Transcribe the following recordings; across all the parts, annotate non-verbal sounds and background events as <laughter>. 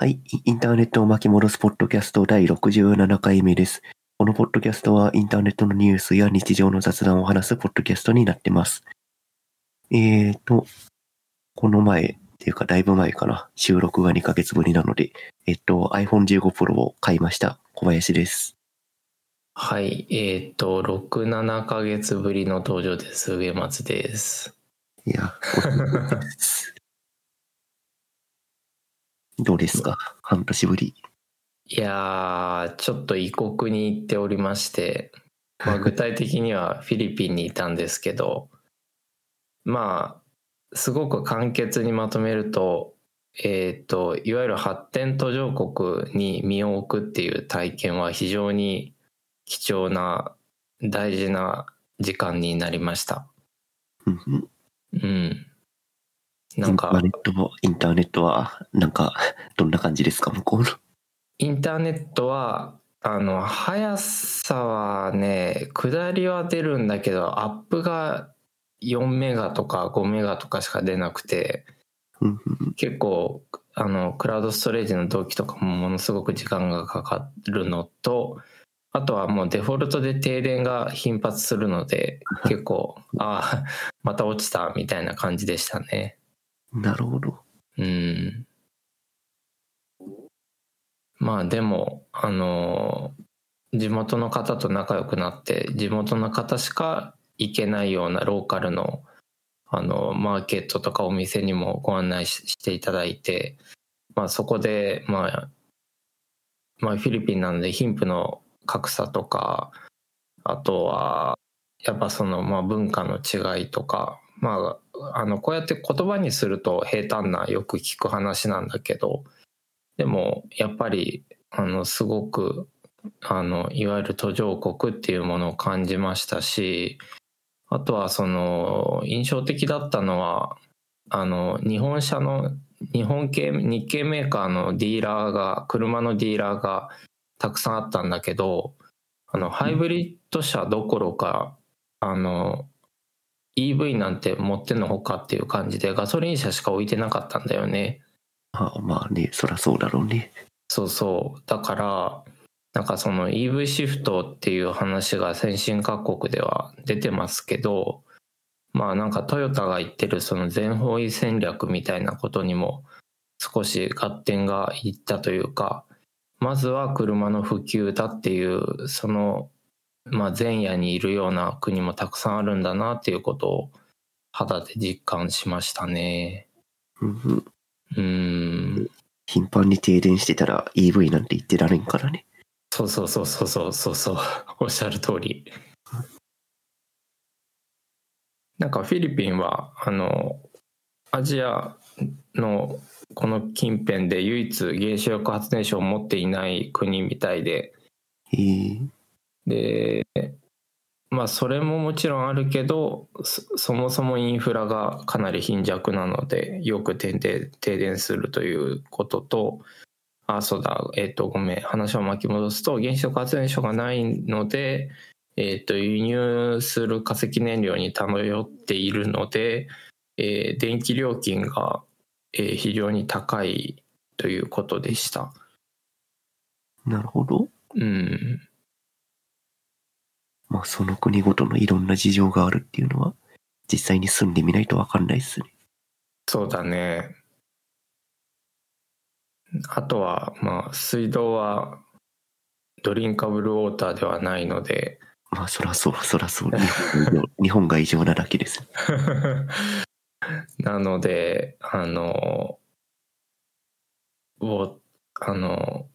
はい。イインターネットを巻き戻すポッドキャスト第67回目です。このポッドキャストはインターネットのニュースや日常の雑談を話すポッドキャストになってます。えーと、この前っていうかだいぶ前かな。収録が2ヶ月ぶりなので、えっと iPhone 15 Pro を買いました。小林です。はい、えっ、と、6、7ヶ月ぶりの登場です。上松です。いや、どうですか？半年ぶり。いやー、ちょっと異国に行っておりまして、まあ、具体的には <laughs> フィリピンにいたんですけど、まあ、すごく簡潔にまとめると、えっ、と、いわゆる発展途上国に身を置くっていう体験は非常に貴重な大事な時間になりました。うんなんかンターネットも、インターネットは、なんか、どんな感じですか？向こうの。インターネットはあの速さはね下りは出るんだけどアップが4メガとか5メガとかしか出なくて結構あのクラウドストレージの同期とかもものすごく時間がかかるのとあとはもうデフォルトで停電が頻発するので結構 <laughs> ああまた落ちたみたいな感じでしたね。なるほど。うん。まあでも、あの地元の方と仲良くなって、地元の方しか行けないようなローカルの、あの、マーケットとかお店にもご案内ししていただいて、まあそこで、まあ、まあフィリピンなので貧富の格差とか、あとは、やっぱその、まあ文化の違いとか、まあ、あの、こうやって言葉にすると平坦なよく聞く話なんだけど、でも、やっぱり、あの、すごく、あの、いわゆる途上国っていうものを感じましたし、あとはその、印象的だったのは、あの、日本車の、日本系、日系メーカーのディーラーが、車のディーラーがたくさんあったんだけど、あの、ハイブリッド車どころか、あの、EV なんて持ってんのほかっていう感じでガソリン車しか置いてなかったんだよね。あまあね、そらそうだろうね。そうそう。だから、なんかその EV シフトっていう話が先進各国では出てますけど、まあなんかトヨタが言ってるその全方位戦略みたいなことにも少し合点がいったというか、まずは車の普及だっていう、その、まあ前夜にいるような国もたくさんあるんだなっていうことを肌で実感しましたね。うんうん、うん。頻繁に停電してたら EV なんて言ってられんからね。そうそうそうそうそうそうそう <laughs> おっしゃる通りなんかフィリピンはあのアジアのこの近辺で唯一原子力発電所を持っていない国みたいででまあそれももちろんあるけどそそもそもインフラがかなり貧弱なのでよく停電停電するということとあそうだえっ、とごめん話を巻き戻すと原子力発電所がないのでえっ、と輸入する化石燃料に頼っているので、えー電気料金が、えー非常に高いということでした。なるほど。うんまあその国ごとのいろんな事情があるっていうのは、実際に住んでみないとわかんないっすね。そうだね。あとは、まあ、水道はドリンカブルウォーターではないので、まあそらそう、そらそう。日本が異常なだけです。<laughs> なので、あの、を、あの、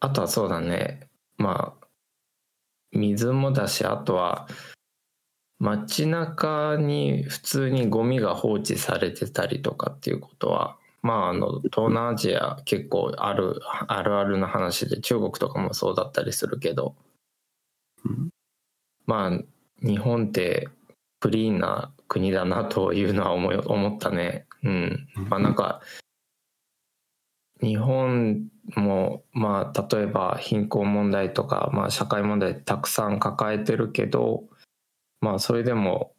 あとはそうだね、まあ、水もだし、あとは、街中に普通にゴミが放置されてたりとかっていうことは、まあ、あの、東南アジア結構ある、あるあるな話で、中国とかもそうだったりするけど、まあ、日本ってクリーンな国だなというのは思い思ったね。うん。まあなんか、日本も、まあ例えば貧困問題とか、まあ社会問題たくさん抱えてるけど、まあそれでも、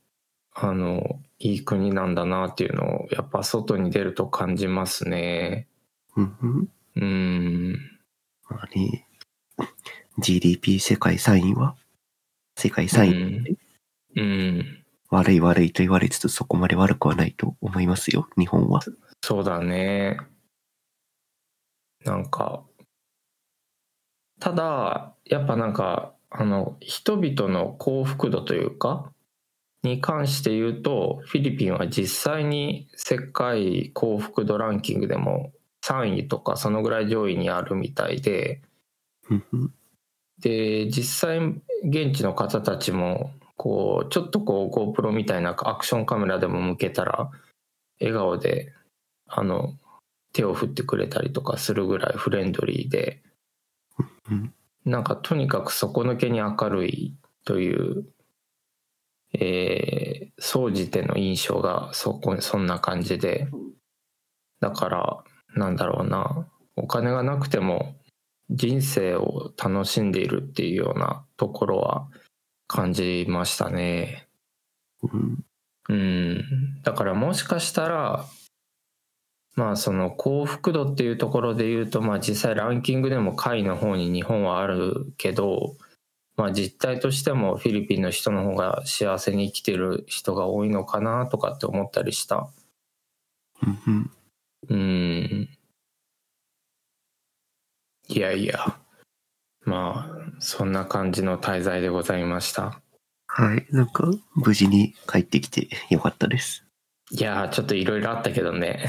あの、いい国なんだなっていうのを、やっぱ外に出ると感じますね。うんうんうん。ね、GDP 世界3位は？世界3位、うん。うん。悪い悪いと言われつつそこまで悪くはないと思いますよ、日本は。そうだね。なんか、ただ、やっぱなんか、あの、人々の幸福度というか、に関して言うと、フィリピンは実際に世界幸福度ランキングでも3位とかそのぐらい上位にあるみたいで、で、実際現地の方たちも、こう、ちょっとこう GoPro みたいなアクションカメラでも向けたら、笑顔で、あの、手を振ってくれたりとかするぐらいフレンドリーで、うん。なんかとにかく底抜けに明るいという、えー、総じての印象がそこそんな感じで、だから、なんだろうな、お金がなくても人生を楽しんでいるっていうようなところは感じましたね。うん。うん。だからもしかしたら、まあその幸福度っていうところで言うと、まあ実際ランキングでも下位の方に日本はあるけど、まあ実態としてもフィリピンの人の方が幸せに生きてる人が多いのかなとかって思ったりした。うんうんうん。いやいや。まあ、そんな感じの滞在でございました。はい。なんか、無事に帰ってきてよかったです。いやーちょっといろいろあったけどね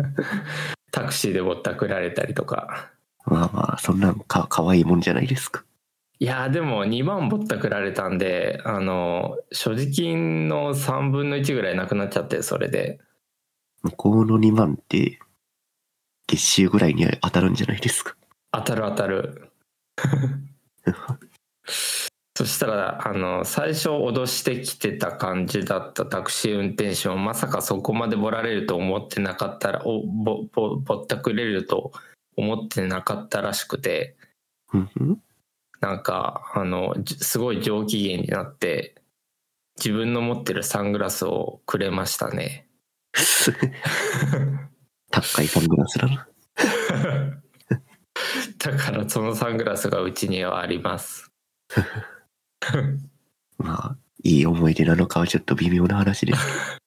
<laughs> タクシーでぼったくられたりとかまあまあ、そんなんか、かわいいもんじゃないですか。いやーでも2万ぼったくられたんであの所持金の3分の1ぐらいなくなっちゃってそれで向こうの2万って、月収ぐらいに当たるんじゃないですか。当たる当たる <laughs> そしたらあの最初脅してきてた感じだったタクシー運転手もまさかそこまでぼられると思ってなかったらおぼぼぼったくれると思ってなかったらしくて。なんかあのじすごい上機嫌になって自分の持ってるサングラスをくれましたね。<laughs> 高いサングラスだな。<laughs> だからそのサングラスがうちにはあります <laughs> <laughs> まあ、いい思い出なのかはちょっと微妙な話です。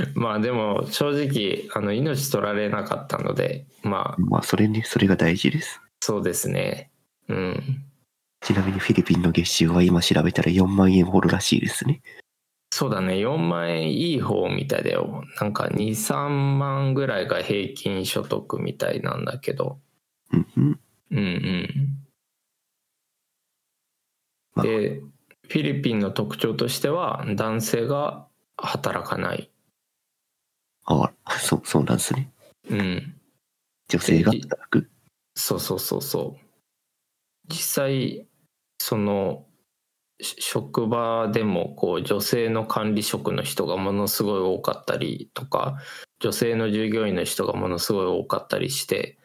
<laughs> まあでも正直あの命取られなかったのでまあまあ、それね、それが大事です。そうですねうんちなみにフィリピンの月収は今調べたら4万円ほどらしいですね。そうだね4万円いい方みたいだよなんか23万ぐらいが平均所得みたいなんだけどうんうん。うんうんまあでフィリピンの特徴としては男性が働かないああ、そう、そうなんですね。うん女性が働く。そうそうそうそう実際そのし職場でもこう女性の管理職の人がものすごい多かったりとか女性の従業員の人がものすごい多かったりして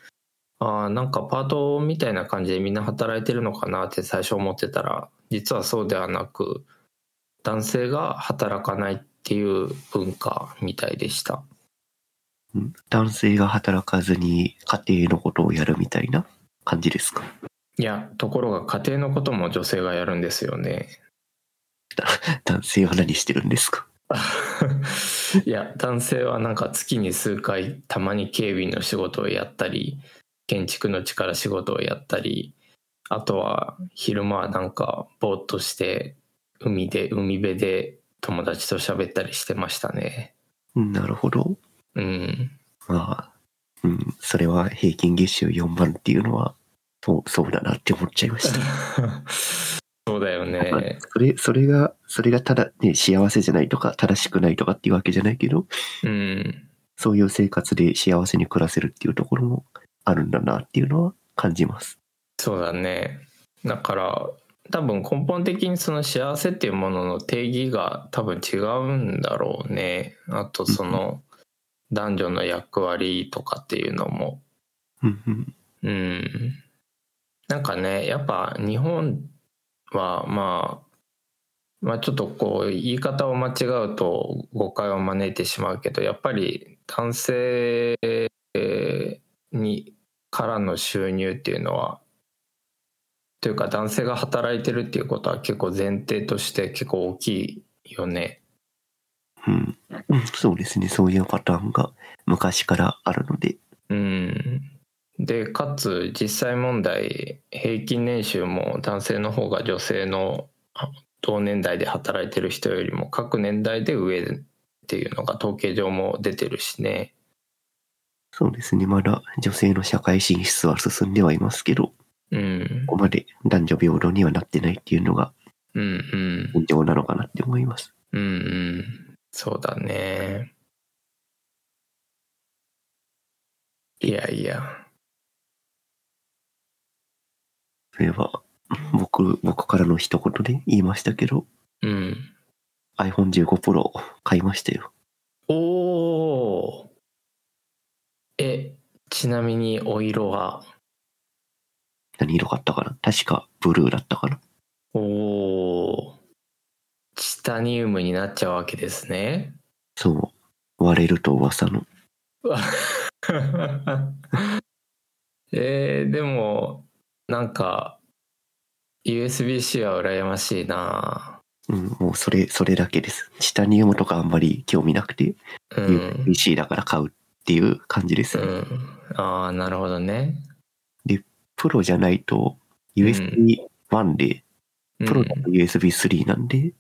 あーなんかパートみたいな感じでみんな働いてるのかなって最初思ってたら実はそうではなく男性が働かないっていう文化みたいでした。うん男性が働かずに家庭のことをやるみたいな感じですか？いやところが家庭のことも女性がやるんですよね。<laughs> 男性は何してるんですか？<laughs> いや男性はなんか月に数回たまに警備の仕事をやったり建築の力仕事をやったりあとは昼間はなんかぼーっとして海で海辺で友達と喋ったりしてましたね。うん。なるほど。うん。まあ、うん、それは平均月収4万っていうのは、そう、そうだなって思っちゃいました。<laughs> そうだよまあねそれ、それが、それがただね、幸せじゃないとか、正しくないとかっていうわけじゃないけど、うん。そういう生活で幸せに暮らせるっていうところもあるんだなっていうのは感じます。そうだね。だから多分根本的にその幸せっていうものの定義が多分違うんだろうね。あとその男女の役割とかっていうのも。うんなんかねやっぱ日本はまあまあちょっとこう言い方を間違うと誤解を招いてしまうけどやっぱり男性にからの収入っていうのはというか男性が働いてるっていうことは結構前提として結構大きいよね。うん。うんそうですね。そういうパターンが昔からあるので。うん。で、かつ実際問題、平均年収も男性の方が女性のあ同年代で働いてる人よりも各年代で上っていうのが統計上も出てるしね。そうですね。まだ女性の社会進出は進んではいますけど、うん。ここまで男女平等にはなってないっていうのがうんうん。現状なのかなって思います。うんうん。そうだね。いやいや。それは、僕、僕からの一言で言いましたけど、うん。iPhone15 Pro 買いましたよ。おーえ、ちなみにお色は？何色買ったかな？確かブルーだったかな？おーチタニウムになっちゃうわけですね。そう。割れると噂の。<laughs> えー、でも、なんか、USB-C は羨ましいなうん、もうそれ、それだけです。チタニウムとかあんまり興味なくて、うん。PC だから買うっていう感じです。うん。ああ、なるほどね。プロじゃないと USB1 で、うんプロだと USB3 なんで、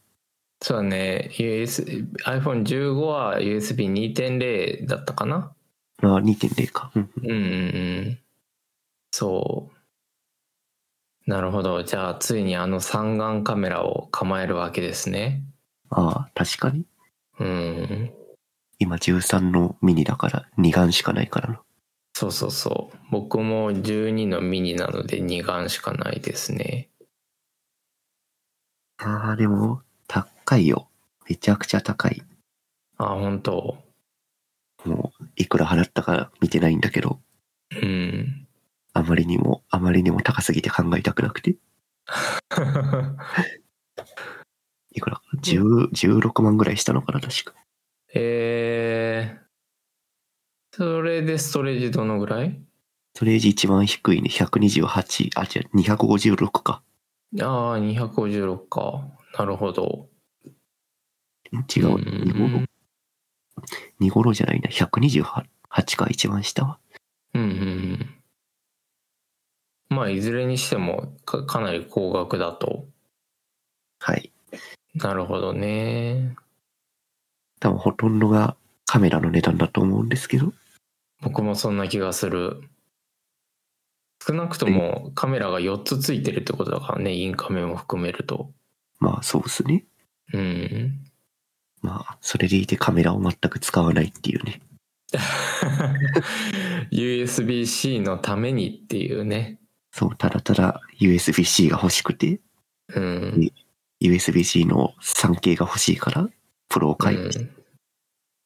そうだね。US、iPhone15 は USB2.0 だったかな？あ2.0か。うんうんうんうん。そう。なるほど。じゃあ、ついにあの三眼カメラを構えるわけですね。ああ、確かに。うん。今13のミニだから2眼しかないからな。そうそうそう。僕も12のミニなので2眼しかないですね。ああ、でも、高いよ。めちゃくちゃ高い。あ、本当もう、いくら払ったか見てないんだけど、うん。あまりにも、あまりにも高すぎて考えたくなくて。<laughs> いくら？かな ?10、16万ぐらいしたのかな、確か。えー、それでストレージどのぐらい？ストレージ一番低いね、128、あ、違う、256か。ああ、256か。なるほど。違う、うん2ゴロ。2ゴロじゃないな、128か、一番下は。うんうんうん。まあ、いずれにしてもかかなり高額だと。はい。なるほどね。多分ほとんどがカメラの値段だと思うんですけど。僕もそんな気がする。少なくともカメラが4つついてるってことだからね、インカメも含めると。まあそうですね。うん。まあ、それでいてカメラを全く使わないっていうね。<laughs> USB-C のためにっていうね。そう、ただただ USB-C が欲しくて、うん。USB-C の 3K が欲しいから、プロを買いまし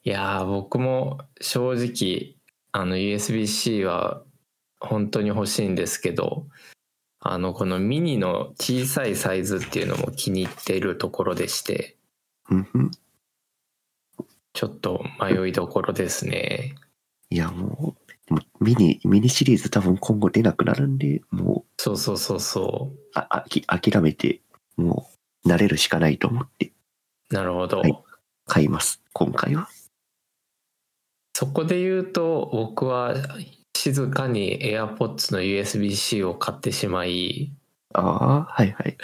いやー僕も正直あの USB-C は本当に欲しいんですけどあのこのミニの小さいサイズっていうのも気に入っているところでして。ちょっと迷いどころですねいや、もう、ミニ、ミニシリーズ多分今後出なくなるんで、もう、そうそうそうそあ、あき、諦めて、もう、慣れるしかないと思ってうなるほど、はい買います。今回は。そこで言うと僕は静かに AirPods の USB-C を買ってしまいああ、はいはい。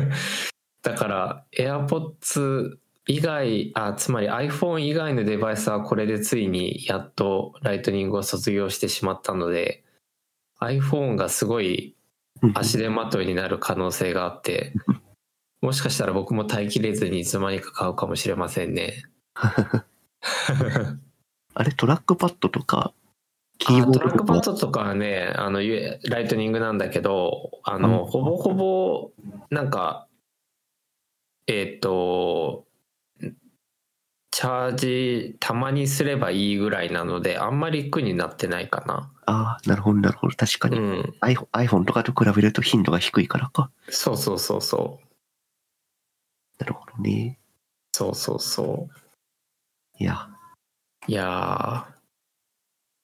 <laughs> だから AirPods 以外あつまり iPhone 以外のデバイスはこれでついにやっと Lightning を卒業してしまったので iPhone がすごいうん足手まといになる可能性があって <laughs> もしかしたら僕も耐えきれずにいつの間にか買うかもしれませんね。<laughs> あれ、トラックパッドとか、キーあボードとかトラックパッ、ドとかはねあのゆ Lightning なんだけどあの、うんほぼほぼなんかえっ、とチャージたまにすればいいぐらいなのであんまり苦になってないかなああ、なるほど、なるほど。確かに、うん iPhone。iPhone とかと比べると頻度が低いからか。そうそうそうそうなるほどね。そうそうそいや、ういや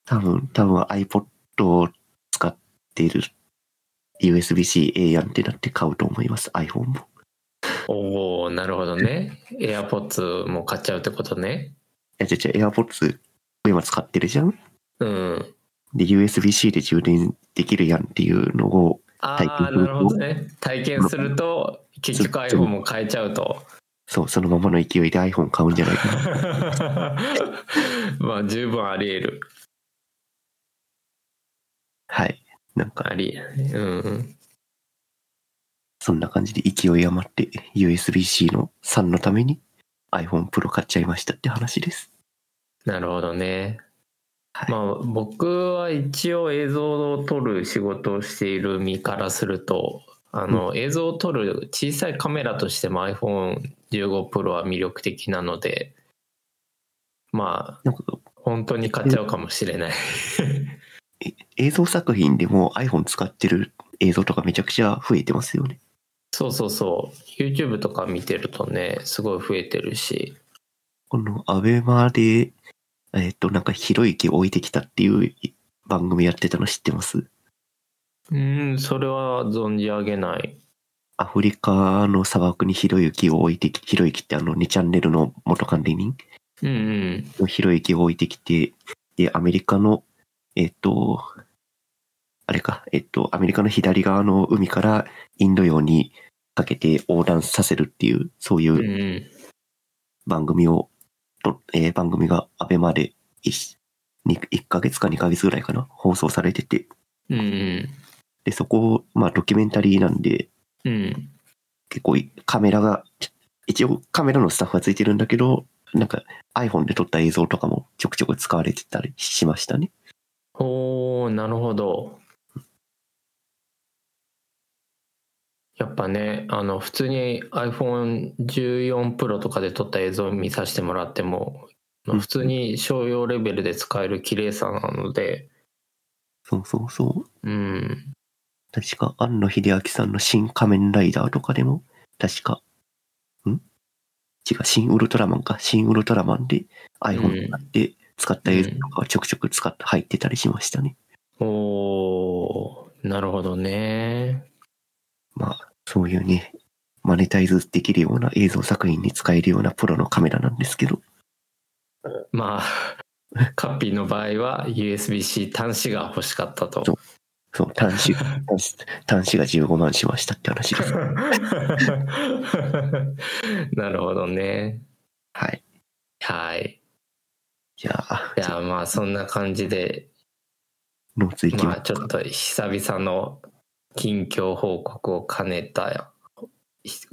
多分、多分 iPod を使っている USB-C ええやんってなって買うと思います、iPhone も。おおなるほどね。AirPods も買っちゃうってことね。いや、じゃじゃ AirPods 今使ってるじゃん？うん。で、USB-C で充電できるやんっていうのを、ああ、体験するとなるほどね。体験すると、結局 iPhone も変えちゃうと。そう、そのままの勢いで iPhone 買うんじゃないかな。<laughs> まあ、十分あり得る。はい。なんか、あり、うんうん。そんな感じで勢い余って USB-C の3のために iPhone Pro 買っちゃいましたって話です。なるほどね。はいまあ僕は一応映像を撮る仕事をしている身からするとあの、映像を撮る小さいカメラとしても iPhone15 Pro は魅力的なのでまあ本当に買っちゃうかもしれない。<laughs> え映像作品でも iPhone 使ってる映像とかめちゃくちゃ増えてますよね。そうそうそう YouTube とか見てるとねすごい増えてるしこのアベマで、えっ、と、なんかひろゆき置いてきたっていう番組やってたの知ってます？うんそれは存じ上げない。アフリカの砂漠にひろゆきを置いてき、ひろゆきってあの2チャンネルの元管理人？うんうん。のひろゆきを置いてきて、で、アメリカの、えっ、と、あれか、えっ、と、アメリカの左側の海からインド洋にかけて横断させるっていう、そういうんううん。番組を、とえー番組がアベマで 1, 1ヶ月か2ヶ月ぐらいかな、放送されてて、うんうんで、そこ、まあドキュメンタリーなんで、うん。結構いカメラが、一応カメラのスタッフがついてるんだけど、なんか iPhone で撮った映像とかもちょくちょく使われてたりしましたね。おーなるほど。やっぱねあの普通に iPhone14 Pro とかで撮った映像を見させてもらってもうん。普通に商用レベルで使える綺麗さなので。そうそうそう。うん確か、庵野秀明さんの新仮面ライダーとかでも、確か、ん？違う、新ウルトラマンか。新ウルトラマンで iPhone 使って使った映像とかはちょくちょく使って入ってたりしましたね。おー。なるほどね。まあ、そういうね、マネタイズできるような映像作品に使えるようなプロのカメラなんですけど、まあカッピーの場合は USB-C 端子が欲しかったとそう端子、端子が15万しましたって話です。<laughs> なるほどね。はい。はい。じゃあ、いやまあそんな感じで。ノーツいきまあちょっと久々の近況報告を兼ねた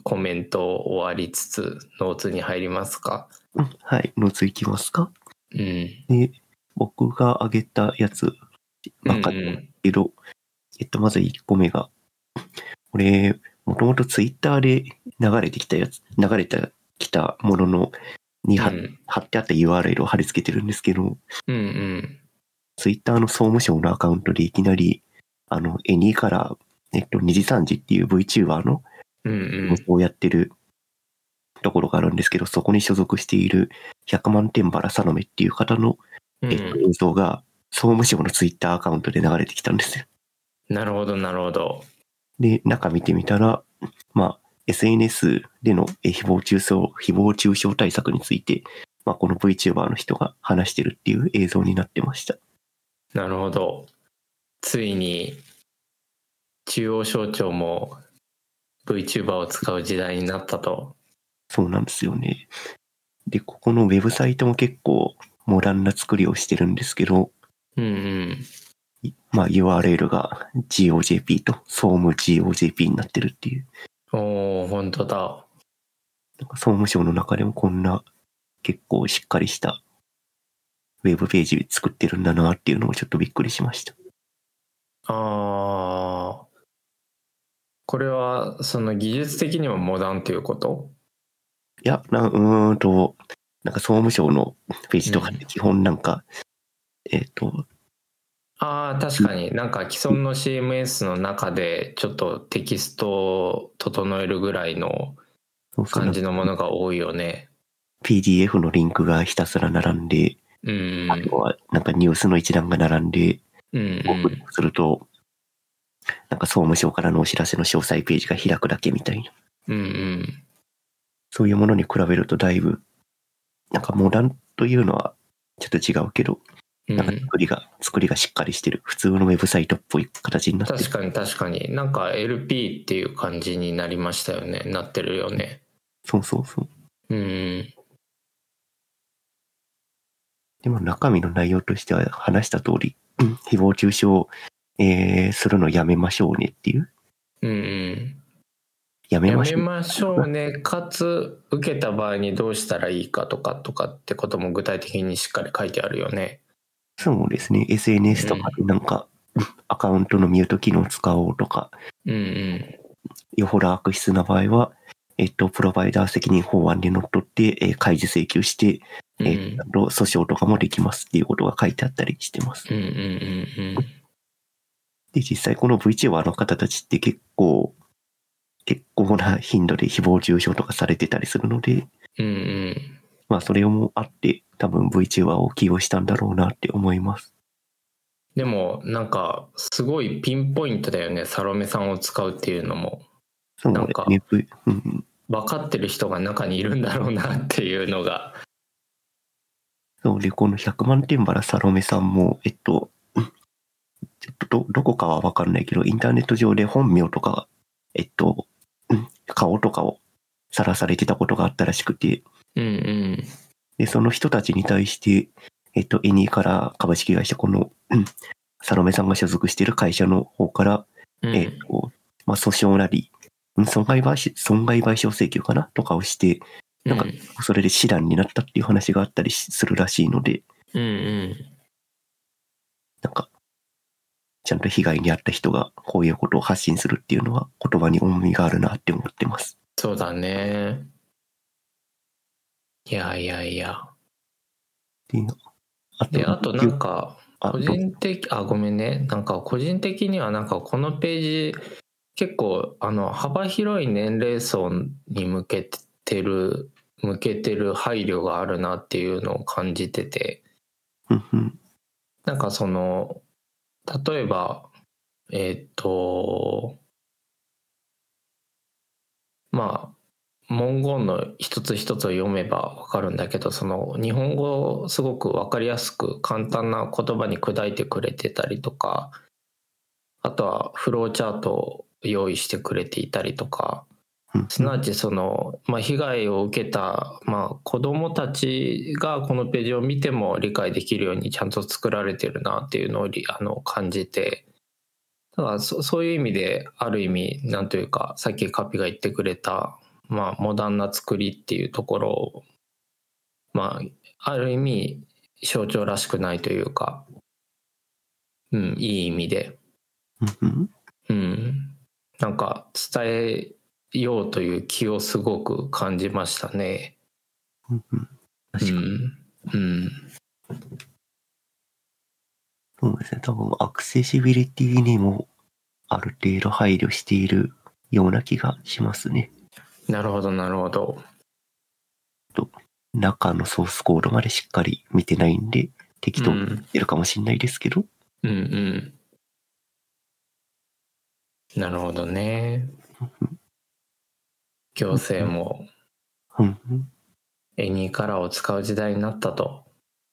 コメントを終わりつつノーツに入りますか？うんはい、ノーツいきますか。うん。で、僕が挙げたやつばっかりなんですけど、えっと、まず1個目が、これ、もともとツイッターで流れてきたやつ、流れてきたものの、に貼,、うん。貼ってあった URL を貼り付けてるんですけど、うんうん。ツイッターの総務省のアカウントでいきなり、あの、エニーから、えっと、二次三次っていう VTuber のうんうん。をやってるところがあるんですけど、そこに所属している100万天原サノメっていう方の、うん。えっと、映像が総務省のツイッターアカウントで流れてきたんですよ。なるほどなるほどで、中見てみたら、まあ、SNS でのえ誹謗中傷、誹謗中傷対策について、まあ、この VTuber の人が話してるっていう映像になってました。なるほどついに中央省庁も VTuber を使う時代になったとそうなんですよね。で、ここのウェブサイトも結構モダンな作りをしてるんですけど、うんうんいまあ URL が GOJP と総務 GOJP になってるっていう。おお本当だなんか総務省の中でもこんな結構しっかりしたウェブページ作ってるんだなっていうのもちょっとびっくりしました。ああこれはその技術的にもモダンということ？いや、なうーんと、なんか総務省のページとかって基本なんか、えっ、と、ああ確かに。なんか既存の CMS の中でちょっとテキストを整えるぐらいの感じのものが多いよね。PDF のリンクがひたすら並んで、うん。あとはなんかニュースの一覧が並んで、うんこうクリックすると、なんか総務省からのお知らせの詳細ページが開くだけみたいな。うんうん。そういうものに比べるとだいぶ、なんかモダンというのはちょっと違うけど、うんなんか作りが、作りがしっかりしてる。普通のウェブサイトっぽい形になってる。確かに確かになんか LP っていう感じになりましたよねなってるよねそうそうそう。うんでも中身の内容としては話した通り、うん誹謗中傷を、えーするのやめましょうねっていう。うんうんやめやめましょう。ましょうねかつ受けた場合にどうしたらいいかとかとかってことも具体的にしっかり書いてあるよねそうですね。SNS とかでなんか、うんアカウントのミュート機能を使おうとか、うんうんよほど悪質な場合は、えっと、プロバイダー責任法案にのっとって、えー開示請求して、うんえーと訴訟とかもできますっていうことが書いてあったりしてます。うんうんうんで、実際この VTuber の方たちって結構、結構な頻度で誹謗中傷とかされてたりするので、うんうんまあそれもあって多分 VTuber を起用したんだろうなって思います。でもなんかすごいピンポイントだよねサロメさんを使うっていうのもそうなんかね。分かってる人が中にいるんだろうなっていうのがそうで、この100万点バラサロメさんも、えっと、うんちょっとど、どこかはわかんないけど、インターネット上で本名とか、えっと、うん顔とかをさらされてたことがあったらしくて、うんうん。で、その人たちに対して、えっと、エニーから株式会社、この、うんサロメさんが所属している会社の方から、うん。えっと、まあ、訴訟なり、うん損害賠償、損害賠償請求かな？とかをして、なんかうそれで死談になったっていう話があったりするらしいので、うんうん。なんか、ちゃんと被害に遭った人がこういうことを発信するっていうのは言葉に重みがあるなって思ってます。そうだねいやいやいや。であとなんかあ個人的あごめんね。なんか個人的にはなんかこのページ結構あの幅広い年齢層に向けてる向けてる配慮があるなっていうのを感じてて。なんかその例えばえーっとまあ文言の一つ一つを読めばわかるんだけどその日本語をすごくわかりやすく簡単な言葉に砕いてくれてたりとかあとはフローチャートを用意してくれていたりとか。うん。すなわちその、まあ、被害を受けた、まあ、子どもたちがこのページを見ても理解できるようにちゃんと作られてるなっていうのをりあの感じて。だからそそういう意味である意味なんというかさっきカピが言ってくれた、まあ、モダンな作りっていうところをまあある意味象徴らしくないというか、うん、いい意味で。うんなんか伝えようという気をすごく感じましたね。うんうんう確かに、ん、うん、そうですね。多分アクセシビリティにもある程度配慮しているような気がしますね。なるほどなるほど。中のソースコードまでしっかり見てないんで、適当に言るかもしれないですけど、うん、うん。なるほどね。行政も。エニーカラーを使う時代になったと。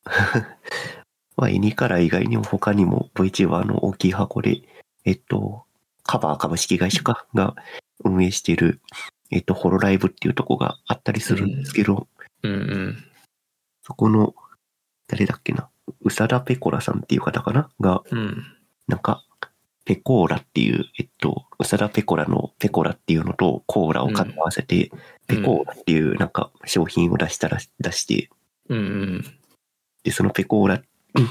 <laughs> まあ、エニカラー以外にも他にも VTuber の大きい箱で、えっと、カバー株式会社かが運営している、えっと、ホロライブっていうとこがあったりするん。ですけど、うん、うん、そこの、誰だっけな、宇佐田ペコラさんっていう方かな？が、うん、なんか、ペコーラっていう、えっと、宇佐田ペコラのペコラっていうのとコーラを掛け合わせて、ペコーラっていうなんか商品を出したら、出して、うん、うん、で、そのペコーラ、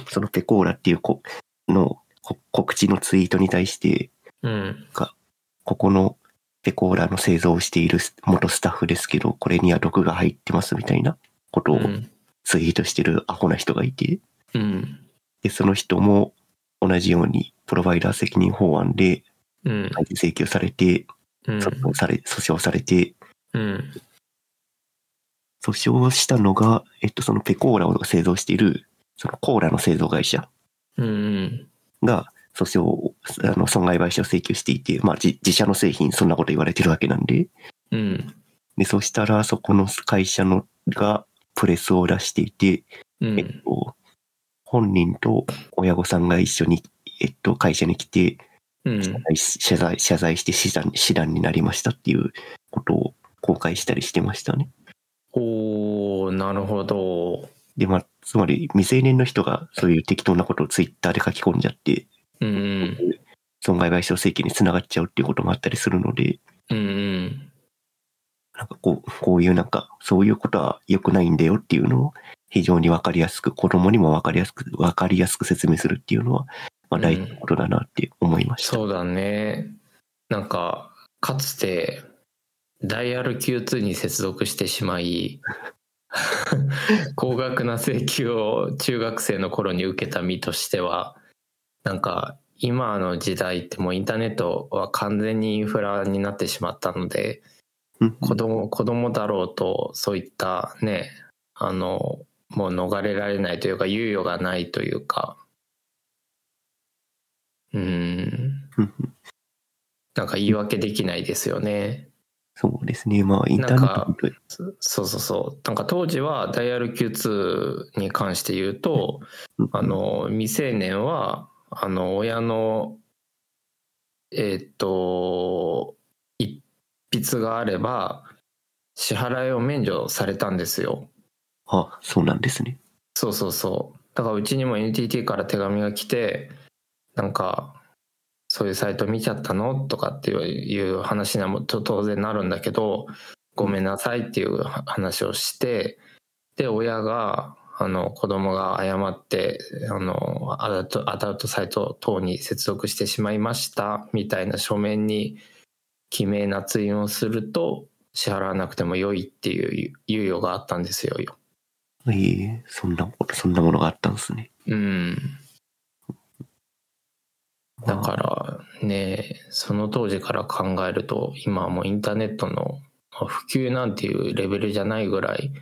そのペコーラっていうこのこ告知のツイートに対して、うん、ここのペコーラの製造をしている元スタッフですけど、これには毒が入ってますみたいなことをうん、ツイートしてるアホな人がいて、うん、で、その人も同じようにプロバイダー責任法案でうん、開示請求されて、うん、訴訟され、訴訟されて、うん、訴訟したのが、えっと、そのペコーラを製造している、そのコーラの製造会社うん、が訴訟を、あの、損害賠償請求していて、まあ、自自社の製品、そんなこと言われてるわけなんで、うん。で、そしたら、そこの会社のがプレスを出していて、えっうん。と、本人と親御さんが一緒に、えっと、会社に来て、うん。謝罪、謝罪して死談死談になりましたっていうことを公開したりしてましたね。おー、なるほど。で、まあ、つまり未成年の人がそういう適当なことをツイッターで書き込んじゃって、うん。損害賠償請求につながっちゃうっていうこともあったりするので、うん。うん。なんかこう、こういうなんか、そういうことは良くないんだよっていうのを非常にわかりやすく、子供にもわかりやすく、わかりやすく説明するっていうのは、まあ大事なことだなって思いました。そうだね。なんか、かつて、ダイヤル Q2 に接続してしまい、<laughs> 高額な請求を中学生の頃に受けた身としては、なんか、今の時代ってもうインターネットは完全にインフラになってしまったので、うん。子供、子供だろうと、そういったね、あの、もう逃れられないというか、猶予がないというか、うーん、うん。なんか言い訳できないですよね。そうですね。まあ、インターネットそそうそうそう。なんか当時はダイヤル Q2 に関して言うと、うん。あの、未成年は、あの、親の、えーっと、一筆があれば、支払いを免除されたんですよ。あ、そうなんですね。そうそうそう。だからうちにも NTT から手紙が来て、なんか、そういうサイト見ちゃったの？とかっていう話には当然なるんだけど、ごめんなさいっていう話をして、で、親が、あの、子供が誤って、あの、アダルト、アダルトサイト等に接続してしまいました、みたいな書面に、記名捺印をすると、支払わなくても良いっていう猶予があったんですよ。ええそんなこと、そんなものがあったんですね。うん。だからね、その当時から考えると、今はもうインターネットのまあ普及なんていうレベルじゃないぐらい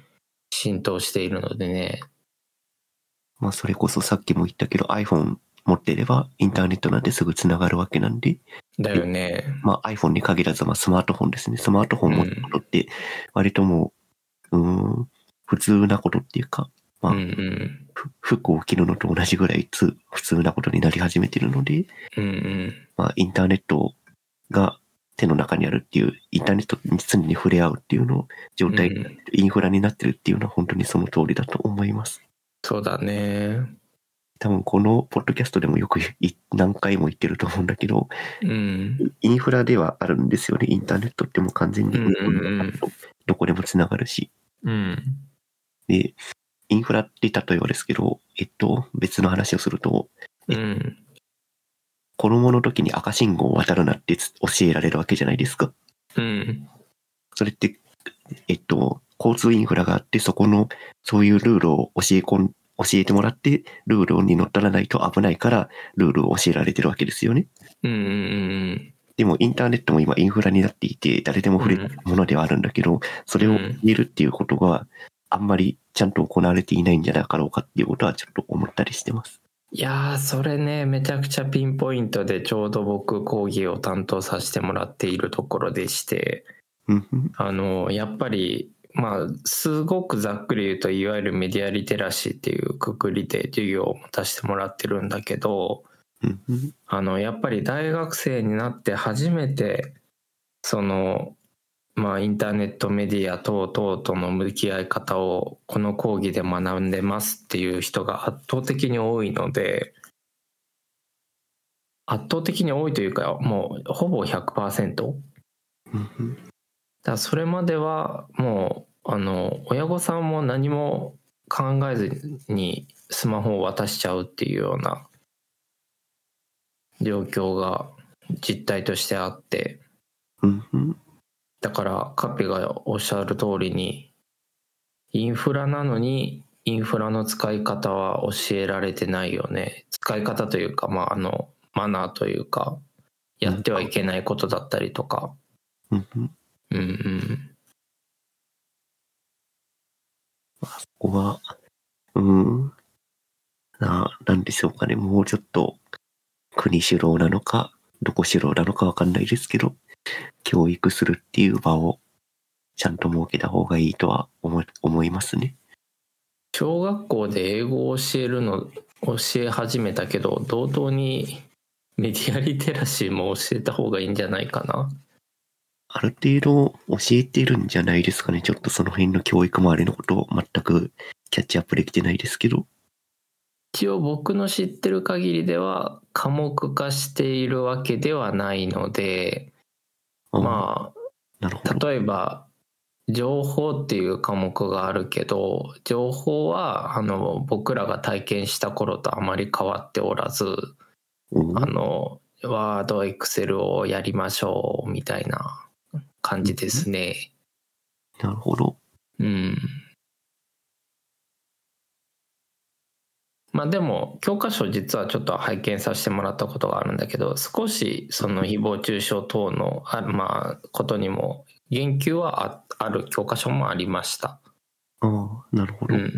浸透しているのでね。まあ、それこそさっきも言ったけど、iPhone 持ってればインターネットなんてすぐ繋がるわけなんで、だよね。まあ iPhone に限らず、まあスマートフォンですね。スマートフォン持ってることって、割ともう、うーん、普通なことっていうか、まあうんうん。ふ服を着るのと同じぐらいつ普通なことになり始めてるので、うんうん。まあインターネットが手の中にあるっていう、インターネットに常に触れ合うっていうの状態、うんインフラになってるっていうのは本当にその通りだと思います。そうだね。多分このポッドキャストでもよくい何回も言ってると思うんだけど、うん。インフラではあるんですよね。インターネットってもう完全にどこでもつながるし。うん。で、インフラって例えばですけど、えっと、別の話をすると、うん。子供の時に赤信号を渡るなってつ教えられるわけじゃないですか。うん。それって、えっと、交通インフラがあって、そこの、そういうルールを教えこん、教えてもらって、ルールに乗っ取らないと危ないから、ルールを教えられてるわけですよね。うん。でも、インターネットも今インフラになっていて、誰でも触れるものではあるんだけど、それを言えるっていうことがあんまりちゃんと行われていないんじゃなかろうかっていうことはちょっと思ったりしてます。いやー、それね、めちゃくちゃピンポイントで、ちょうど僕、講義を担当させてもらっているところでして、あの、やっぱり、まあ、すごくざっくり言うと、いわゆるメディアリテラシーっていうくくりで授業を持たせてもらってるんだけど、あの、やっぱり大学生になって初めて、その、まあ、インターネットメディア等々との向き合い方をこの講義で学んでますっていう人が圧倒的に多いので、圧倒的に多いというか、もうほぼ100%。うんうん。だそれまではもうあの親御さんも何も考えずにスマホを渡しちゃうっていうような状況が実態としてあってだからカピがおっしゃる通りにインフラなのにインフラの使い方は教えられてないよね。使い方というかまああのマナーというかやってはいけないことだったりとか。うんうん。うんうん。ここは、うん、な、なんでしょうかね。もうちょっと、国主導なのか、どこ主導なのかわかんないですけど、教育するっていう場をちゃんと設けた方がいいとは思い思いますね。小学校で英語を教えるの教え始めたけど同等にメディアリテラシーも教えた方がいいんじゃないかなある程度教えてるんじゃないですかね。ちょっとその辺の教育周りのことを全くキャッチアップできてないですけど。一応僕の知ってる限りでは科目化しているわけではないのであま。あ例えば情報っていう科目があるけど情報はあの僕らが体験した頃とあまり変わっておらずうんあのワードエクセルをやりましょうみたいな感じですね。なるほど。うん。まあでも教科書実はちょっと拝見させてもらったことがあるんだけど少しその誹謗中傷等のあまあことにも言及はあある教科書もありました。ああ、なるほど。うん。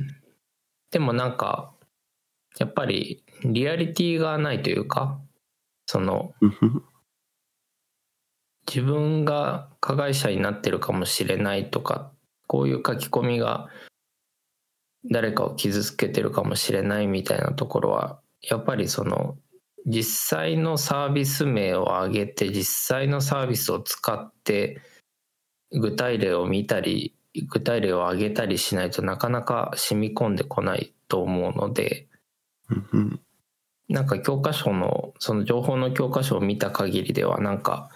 でもなんかやっぱりリアリティがないというかその自分が加害者になってるかもしれないとかこういう書き込みが誰かを傷つけてるかもしれないみたいなところはやっぱりその実際のサービス名を挙げて実際のサービスを使って具体例を見たり具体例を挙げたりしないとなかなか染み込んでこないと思うのでなんか教科書のその情報の教科書を見た限りではなんか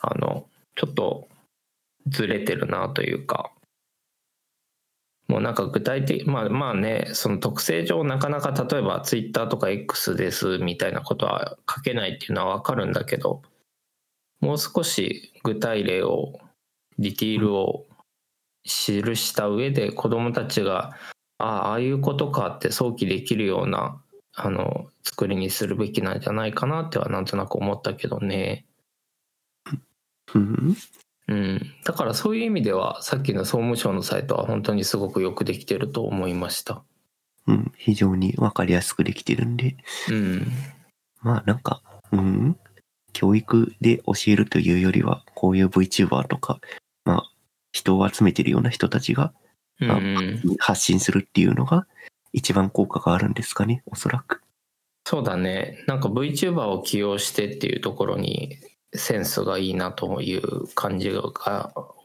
あのちょっとずれてるなというかもうなんか具体的まあまあねその特性上なかなか例えばツイッターとか X ですみたいなことは書けないっていうのはわかるんだけどもう少し具体例をディティールを記した上で子どもたちがああああいうことかって想起できるようなあの作りにするべきなんじゃないかなってはなんとなく思ったけどね。うんうん、だからそういう意味ではさっきの総務省のサイトは本当にすごくよくできてると思いました。うん、非常にわかりやすくできてるんで、うん、まあなんか、うん、教育で教えるというよりは、こういう VTuber とか、まあ、人を集めてるような人たちがうんうん、発信するっていうのが一番効果があるんですかね、おそらく。そうだね。なんか VTuber を起用してっていうところにセンスがいいなという感じが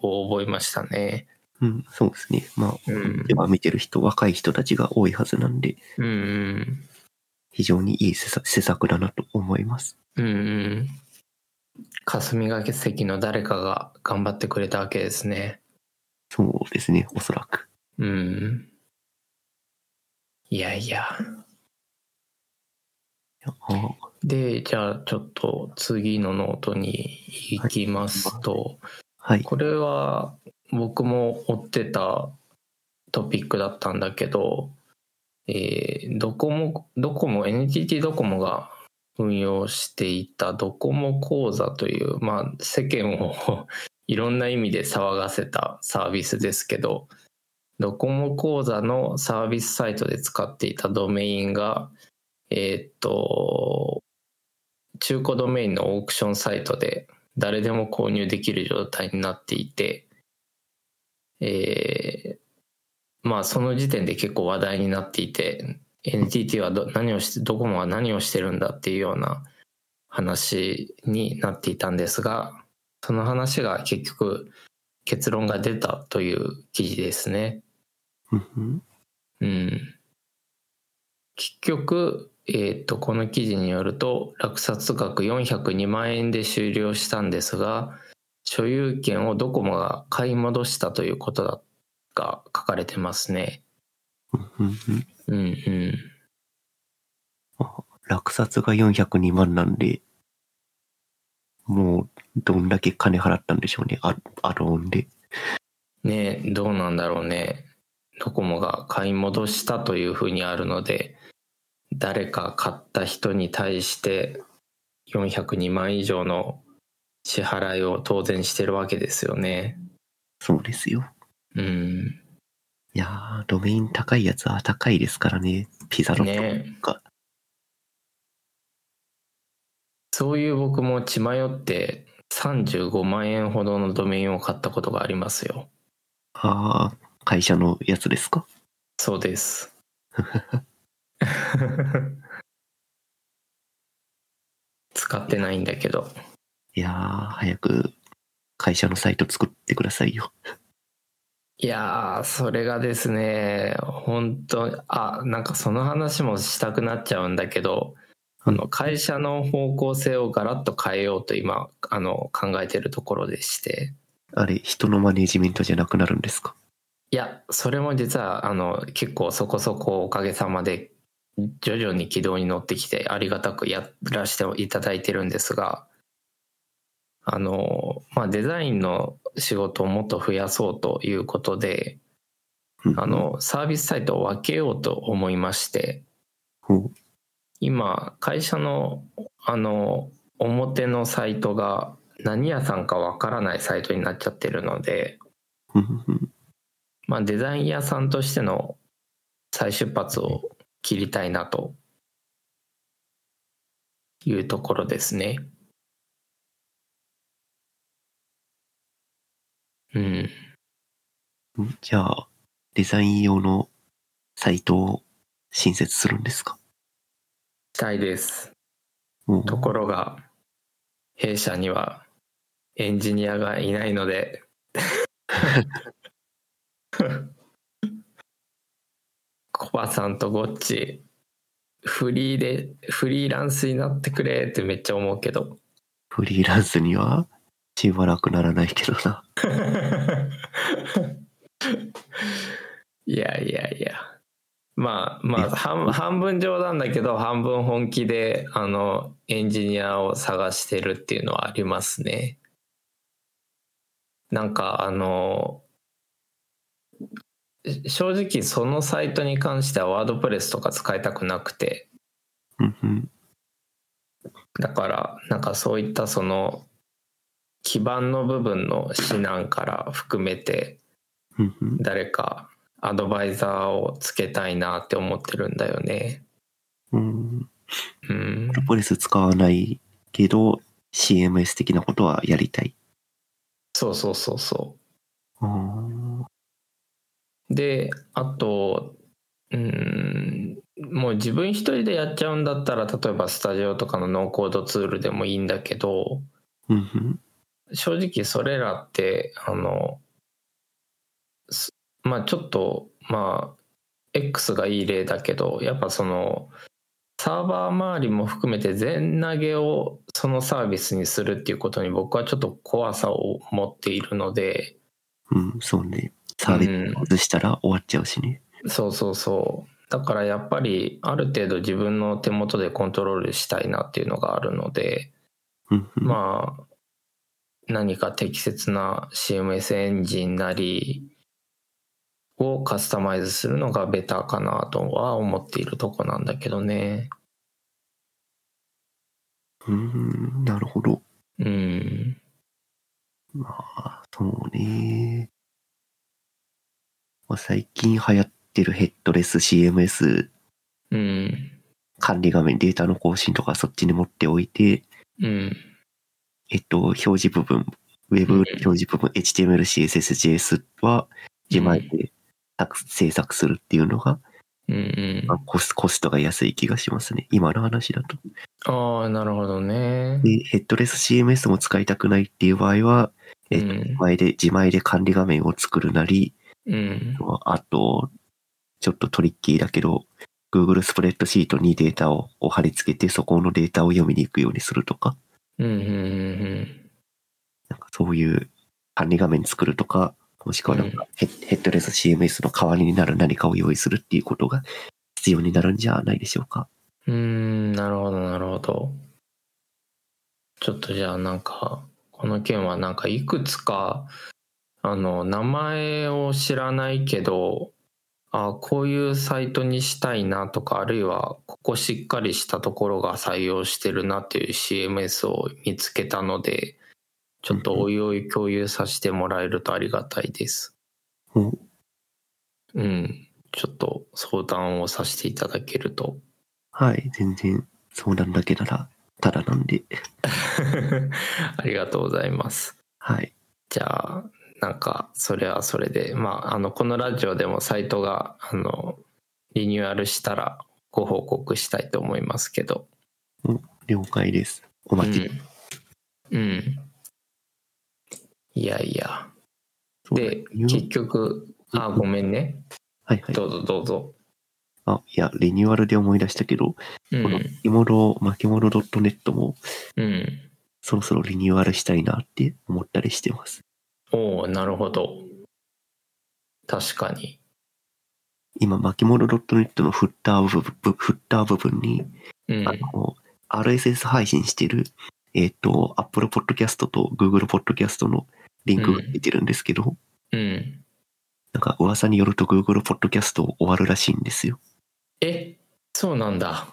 を覚えましたね。うん、そうですね。まあ、うん、今見てる人、若い人たちが多いはずなんで、うんうん非常にいい施策施策だなと思います。うんうん霞が関の誰かが頑張ってくれたわけですね。そうですね、おそらく。うん。いやいや。ああで、じゃあちょっと次のノートに行きますと、はい。これは僕も追ってたトピックだったんだけど、えードコモ、ドコモ、NTT ドコモが運用していたドコモ講座という、まあ世間を <laughs> いろんな意味で騒がせたサービスですけど、ドコモ講座のサービスサイトで使っていたドメインが、えーっと、中古ドメインのオークションサイトで誰でも購入できる状態になっていて、えーまあその時点で結構話題になっていて NTT はど何をしてドコモは何をしてるんだっていうような話になっていたんですがその話が結局結論が出たという記事ですね。うん結局、えー、とこの記事によると落札額402万円で終了したんですが所有権をドコモが買い戻したということだが書かれてますね。うんうん。落札が402万なんで、もう、どんだけ金払ったんでしょうね、アアローンで。ねえどうなんだろうね。ドコモが買い戻したというふうにあるので誰か買った人に対して402万以上の支払いを当然してるわけですよね。そうですよ。うん。いやー、ドメイン高いやつは高いですからね。ピザロットねか。そういう僕も血迷って35万円ほどのドメインを買ったことがありますよ。ああ、会社のやつですか？そうです。<laughs> <laughs> 使ってないんだけど。いやー、早く会社のサイト作ってくださいよ。いやー、それがですね、本当あ、なんかその話もしたくなっちゃうんだけど、あの会社の方向性をガラッと変えようと今、あの考えてるところでして。あれ、人のマネジメントじゃなくなるんですか？いや、それも実は、あの、結構そこそこおかげさまで、徐々に軌道に乗ってきて、ありがたくやらせていただいてるんですが、あの、まあ、デザインの仕事をもっと増やそうということで、あ、の、サービスサイトを分けようと思いまして、今、会社の、あの、表のサイトが何屋さんかわからないサイトになっちゃってるので、まあ、デザイン屋さんとしての再出発を切りたいなというところですね。うん。うんじゃあ、デザイン用のサイトを新設するんですか？したいです。うんところが、弊社にはエンジニアがいないので、<laughs> コバさんとゴッチ、フリーで、フリーランスになってくれってめっちゃ思うけど。フリーランスには？しばらくならないけどな。<laughs> いやいやいや。まあまあ半半分冗談だけど半分本気であのエンジニアを探してるっていうのはありますね。なんかあの正直そのサイトに関してはワードプレスとか使いたくなくてうんうんだからなんかそういったその基盤の部分の指南から含めて誰かアドバイザーをつけたいなって思ってるんだよね。うん。うんプ。ロポレス使わないけど、CMS 的なことはやりたい。そうそうそうそう。で、あと、うん、もう自分一人でやっちゃうんだったら、例えばスタジオとかのノーコードツールでもいいんだけど、うんうん正直それらって、あの、すまあちょっと、まあ、X がいい例だけど、やっぱその、サーバー周りも含めて全投げをそのサービスにするっていうことに僕はちょっと怖さを持っているので、うん、そうね。サービスを外したら終わっちゃうしね。そうそうそう。だからやっぱりある程度自分の手元でコントロールしたいなっていうのがあるので、うんうん、まあ、何か適切な CMS エンジンなりをカスタマイズするのがベターかなとは思っているとこなんだけどね。うん、なるほど。うん。まあ、そうね。まあ、最近流行ってるヘッドレス CMS うん。管理画面、データの更新とかそっちに持っておいて、うん。えっと、表示部分、ウェブ表示部分、HTML、CSS、JS は自前で作制作するっていうのが、うんうんまあ、コスコストが安い気がしますね。今の話だと。ああ、なるほどね。で、ヘッドレス CMS も使いたくないっていう場合は、えっと、前で、自前で管理画面を作るなり、うん。あと、ちょっとトリッキーだけど、Google スプレッドシートにデータをを貼り付けて、そこのデータを読みに行くようにするとか、うんうんうんなんかそういう管理画面作るとか、もしくはなんかヘッヘッドレス CMS の代わりになる何かを用意するっていうことが必要になるんじゃないでしょうか。うん、なるほど、なるほど。ちょっとじゃあなんか、この件はなんかいくつか、あの、名前を知らないけど、あこういうサイトにしたいなとか、あるいはここしっかりしたところが採用してるなっていう CMS を見つけたので、ちょっとおいおい共有させてもらえるとありがたいです。おうん。ちょっと相談をさせていただけると。はい、全然相談だけならただなんで。<laughs> ありがとうございます。はい。じゃあ、なんか、それはそれで、まあ、あの、このラジオでもサイトが、あの、リニューアルしたらご報告したいと思いますけど。了解です。お待ち。うん。うん。いやいや。で、結局、あ、ごめんね。はいはい。どうぞどうぞ。あ、いや、リニューアルで思い出したけど、うこのん。巻物、巻物 .net もうん。そろそろリニューアルしたいなって思ったりしてます。おおなるほど。確かに。今、巻物 .net のフッター部分、フッター部分に、うん。あの、RSS 配信してる、えっ、と、Apple Podcast と Google Podcast のリンクが出てるんですけど、うん。なんか噂によると Google Podcast 終わるらしいんですよ。え、そうなんだ。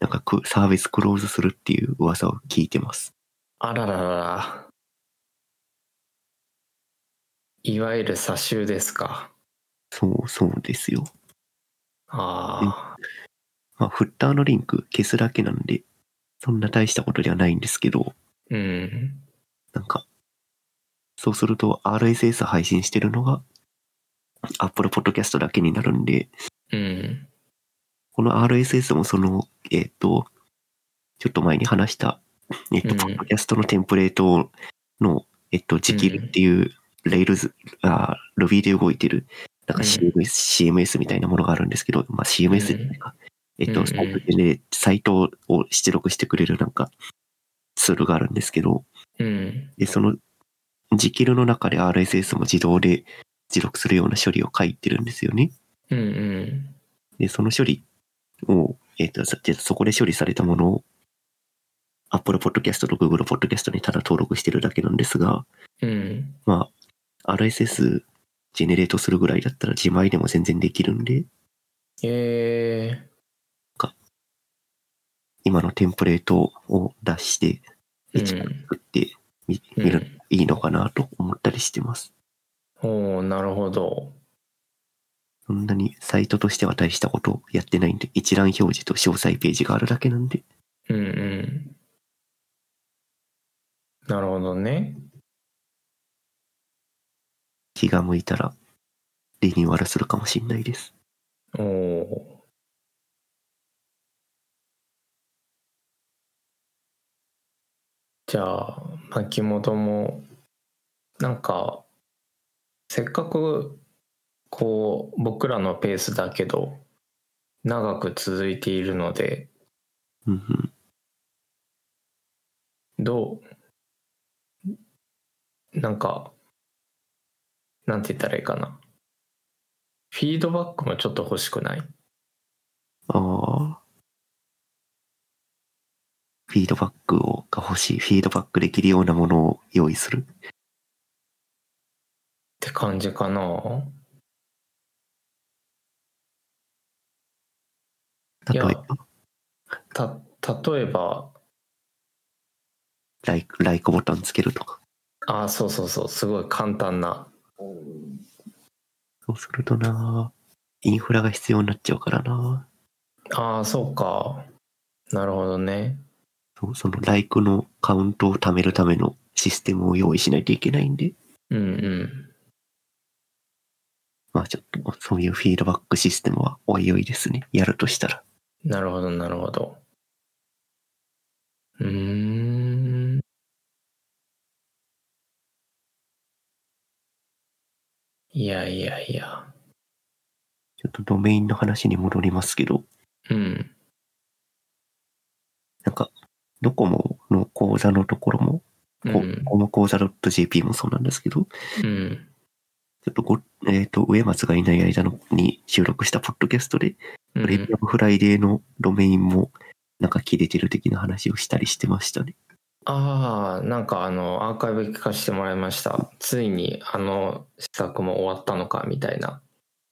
なんかくサービスクローズするっていう噂を聞いてます。あらららら。いわゆる差集ですか？そう、そうですよ。ああ。まあ、フッターのリンク消すだけなんで、そんな大したことではないんですけど、うん。なんか、そうすると RSS 配信してるのが Apple Podcast だけになるんで、うん。この RSS もその、えっ、と、ちょっと前に話した、えっ、と、うんポッドキャストのテンプレートの、えっ、と、ジキルっていう、レイルズ、あ、Ruby で動いてる、なんかうん CMS、CMS みたいなものがあるんですけど、まあ CMS じゃないか。えっ、と、うんうんサイトで、サイトを出力してくれるなんか、ツールがあるんですけど、うん。で、その、ジキルの中で RSS も自動で自録するような処理を書いてるんですよね。うん。うん。で、その処理を、えっ、と、そじゃあそこで処理されたものを、Apple Podcast と Google Podcast にただ登録してるだけなんですが、うん。まあ、RSS ジェネレートするぐらいだったら自前でも全然できるんで、え今のテンプレートを出して、ー。一から作ってみ、うん。見る、いいのかなと思ったりしてます。おおなるほど。そんなにサイトとしては大したことやってないんで、一覧表示と詳細ページがあるだけなんで、うんうん。なるほどね。気が向いたらリニューアルするかもしれないです。おお。じゃあ巻本もなんかせっかくこう僕らのペースだけど長く続いているのでうんうん。どう？なんかなんて言ったらいいかなフィードバックもちょっと欲しくない？ああ。フィードバックをが欲しい。フィードバックできるようなものを用意する？って感じかな例えば、た例えば？ライク、ライクボタンつけるとか。あそうそうそうすごい簡単なそうするとな、インフラが必要になっちゃうからな。ああそうかなるほどねそうそのライクのカウントを貯めるためのシステムを用意しないといけないんで、うんうんまあちょっとそういうフィードバックシステムはおいおいですね。やるとしたら。なるほどなるほどうーんいやいやいや。ちょっとドメインの話に戻りますけど、うん。なんか、ドコモの講座のところも、こうん。この講座 .jp もそうなんですけど、うん。ちょっとご、えっ、と、上松がいない間のに収録したポッドキャストで、うプレミんアムフライデーのドメインも、なんか切れてる的な話をしたりしてましたね。ああなんかあのアーカイブ聞かせてもらいました。ついにあの施策も終わったのかみたいな。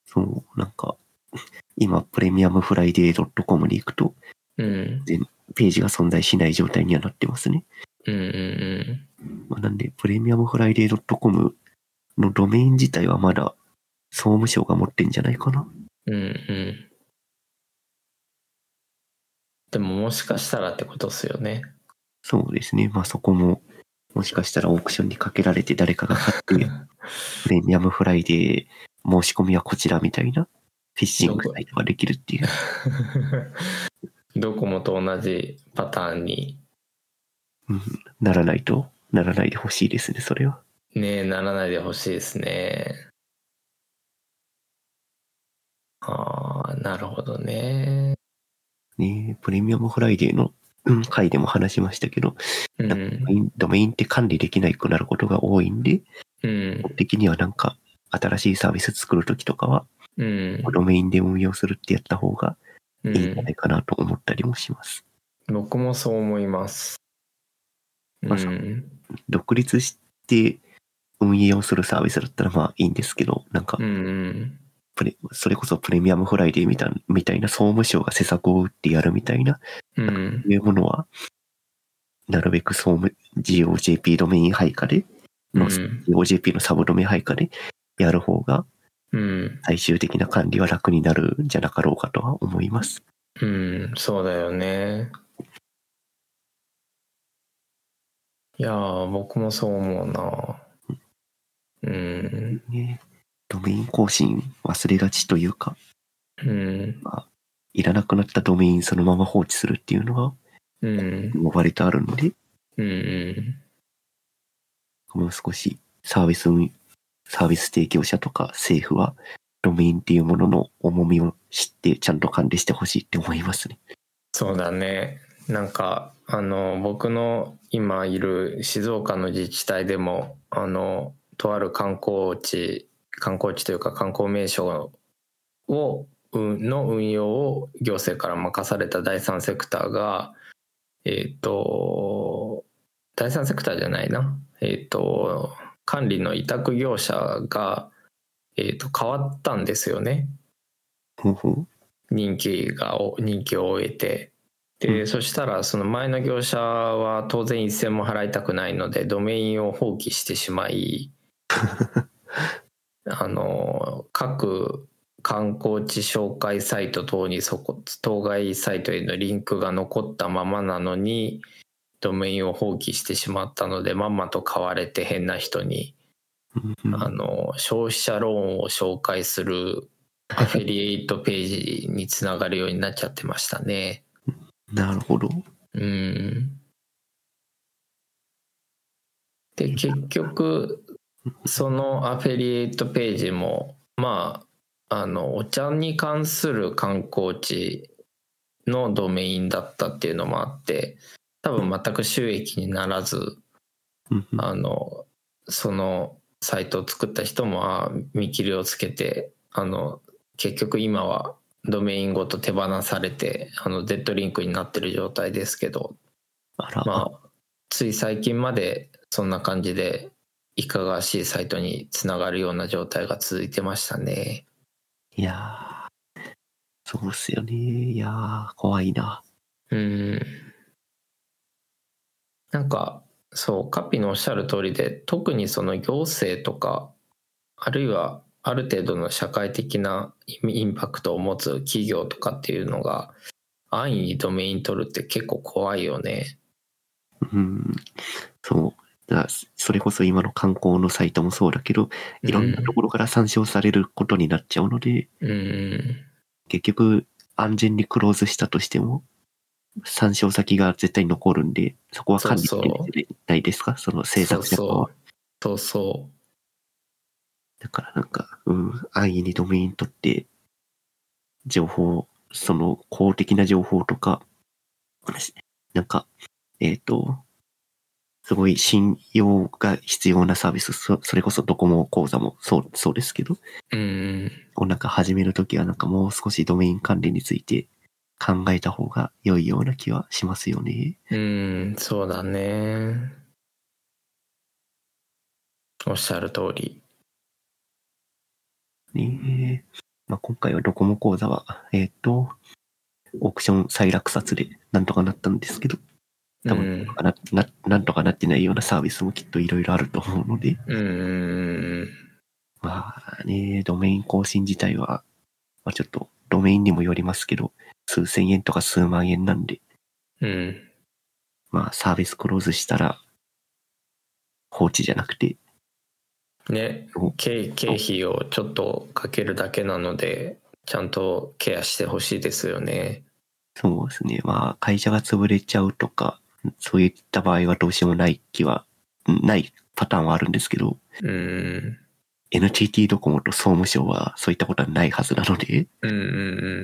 そう、なんか、<laughs> 今、プレミアムフライデー .com に行くと、うん。ページが存在しない状態にはなってますね。うんうんまあ、なんで、プレミアムフライデー .com のドメイン自体はまだ、総務省が持ってんじゃないかな。うんうん。うんでももしかしたらってことですよねそうですね。まあそこも、もしかしたらオークションにかけられて誰かが買って、プレミアムフライデー申し込みはこちらみたいな、フィッシングサイトができるっていう。ドコモと同じパターンにうん、ならないと、ならないでほしいですね、それは。ねならないでほしいですね。ああ、なるほどね。ねプレミアムフライデーの、うん、回でも話しましたけど、うん。ドメインドメインって管理できないくなることが多いんで、うん。的にはなんか、新しいサービス作るときとかは、うん。ドメインで運用するってやった方がういいんじゃないん、かなと思ったりもします。僕もそう思います。うまあそう。ん。独立して運営をするサービスだったらまあいいんですけど、なんかうんうん。プレ、それこそプレミアムフライデーみたいみたいな総務省が施策を打ってやるみたいな、うん。いうものは、なるべく総務、GOJP ドメイン配下で、のうん GOJP のサブドメ配下でやる方がうん。最終的な管理は楽になるんじゃなかろうかとは思います。うん。そうだよね。いやー、僕もそう思うな。うん。ね、ドメイン更新忘れがちというか、うん。いらなくなったドメインそのまま放置するっていうのは、うん。もう割とあるので、うん。もう少しサービス運、サービス提供者とか政府は、ドメインっていうものの重みを知ってちゃんと管理してほしいって思いますね。そうだね。なんか、あの、僕の今いる静岡の自治体でも、あの、とある観光地、観光地というか観光名所を、うんの運用を行政から任された第三セクターが、えっ、と、第三セクターじゃないな。えっ、と、管理の委託業者が、えっ、と、変わったんですよね。ほうほう。任期がお任期を終えてで、うんそしたらその前の業者は当然一銭も払いたくないのでドメインを放棄してしまい <laughs> あの各観光地紹介サイト等にそこ当該サイトへのリンクが残ったままなのにドメインを放棄してしまったのでまんまと買われて変な人にあの消費者ローンを紹介するアフィリエイトページにつながるようになっちゃってましたね。<laughs> なるほど。うん。で結局そのアフィリエイトページもまああのお茶に関する観光地のドメインだったっていうのもあって多分全く収益にならずあのそのサイトを作った人もあ見切りをつけてあの結局今はドメインごと手放されてあのデッドリンクになってる状態ですけどあら、まあつい最近までそんな感じでいかがわしいサイトにつながるような状態が続いてましたね。いやー、そうっすよね。いやー、怖いな。うん。なんか、そう、カピのおっしゃる通りで、特にその行政とか、あるいはある程度の社会的なインパクトを持つ企業とかっていうのが、安易にドメイン取るって結構怖いよね。うん。そう。だそれこそ今の観光のサイトもそうだけど、いろんなところから参照されることになっちゃうので、うん。結局安全にクローズしたとしても、参照先が絶対残るんで、そこは管理できないですか、その制作者側は。そうそだからなんか、うん、安易にドメイン取って、情報、その公的な情報とか、なんか、えっ、と、すごい信用が必要なサービス、そそれこそドコモ講座もそう、そうですけど、う。うん。こうなんか始めるときはなんかもう少しドメイン管理について考えた方が良いような気はしますよね。うん、そうだね。おっしゃる通り。ねえまあ、今回はドコモ講座は、えっ、と、オークション再落札でなんとかなったんですけど、多分、うんなななんとかなってないようなサービスもきっといろいろあると思うので、うんうんまあね、ドメイン更新自体は、まあ、ちょっとドメインにもよりますけど、数千円とか数万円なんで、うん。まあサービスクローズしたら放置じゃなくて、ね経経費をちょっとかけるだけなのでちゃんとケアしてほしいですよね。そうですね。まあ会社が潰れちゃうとか、そういった場合はどうしようもない気は、ないパターンはあるんですけど、うん、NTT ドコモと総務省はそういったことはないはずなので、うんうんう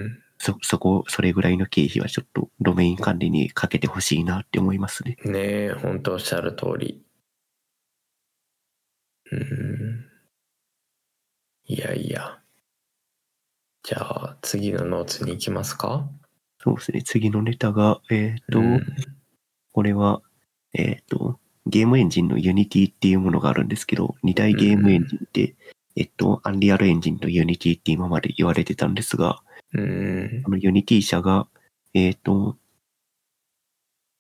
ん。そ、そこ、それぐらいの経費はちょっとドメイン管理にかけてほしいなって思いますね。ねえ本当おっしゃる通り。うん。いやいや。じゃあ次のノーツに行きますか？そうですね。次のネタが、えっ、と、うんこれは、えっ、と、ゲームエンジンの Unity っていうものがあるんですけど、二大ゲームエンジンって、えっと、アンリアルエンジンと Unity って今まで言われてたんですが、うん。この Unity 社が、えっ、と、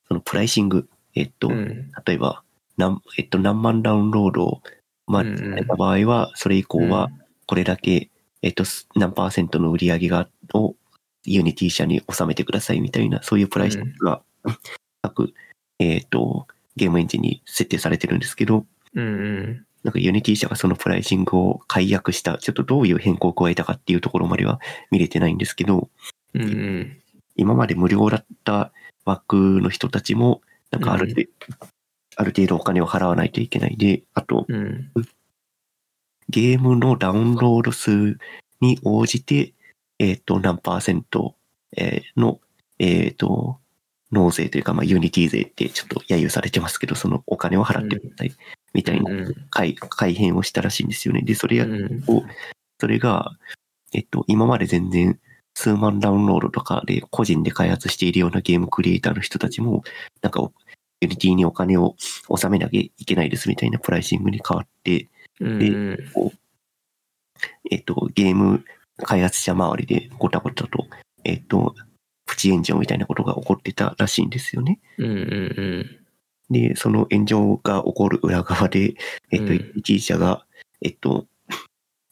そのプライシング、えっ、と、うん。例えば、何、えっと、何万ダウンロードを、まあ、うんうん。された場合は、それ以降は、これだけ、えっと、す何パーセントの売り上げが、を、 Unity 社に収めてくださいみたいな、そういうプライシングが、各、えっと、ゲームエンジンに設定されてるんですけど、うんうん。なんか Unity 社がそのプライシングを改悪した、ちょっとどういう変更を加えたかっていうところまでは見れてないんですけど、うんうん。今まで無料だった枠の人たちも、なんかある,、ある程度お金を払わないといけないで、あと、うん。ゲームのダウンロード数に応じて、えっ、と、何パーセント、えーの、えっ、と、納税というか、まあ、 Unity 税ってちょっと揶揄されてますけど、そのお金を払ってください、みたいなうん改改変をしたらしいんですよね。で、それを、それが、えっと、今まで全然数万ダウンロードとかで個人で開発しているようなゲームクリエイターの人たちも、なんか、 Unity にお金を納めなきゃいけないですみたいなプライシングに変わって、うんでこうえっと、ゲーム開発者周りでごたごたと、えっと、プチ炎上みたいなことが起こってたらしいんですよね。うんうんで、その炎上が起こる裏側で、えっと、うん。 Unity 社が、えっと、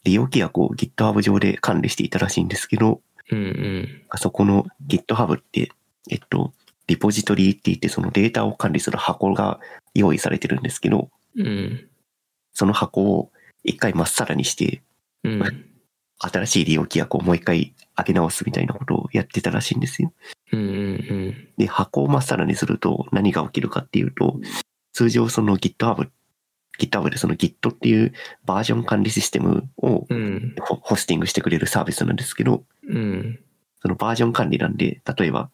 利用規約を GitHub 上で管理していたらしいんですけど、うんうん。あそこの GitHub って、えっと、リポジトリって言ってそのデータを管理する箱が用意されてるんですけど、うん。その箱を一回まっさらにして、うん。新しい利用規約をもう一回開け直すみたいなことをやってたらしいんですよ。うんうんで、箱をまっさらにすると何が起きるかっていうと、通常その GitHub、GitHub でその Git っていうバージョン管理システムをうん。ホホスティングしてくれるサービスなんですけど、うん。そのバージョン管理なんで、例えば、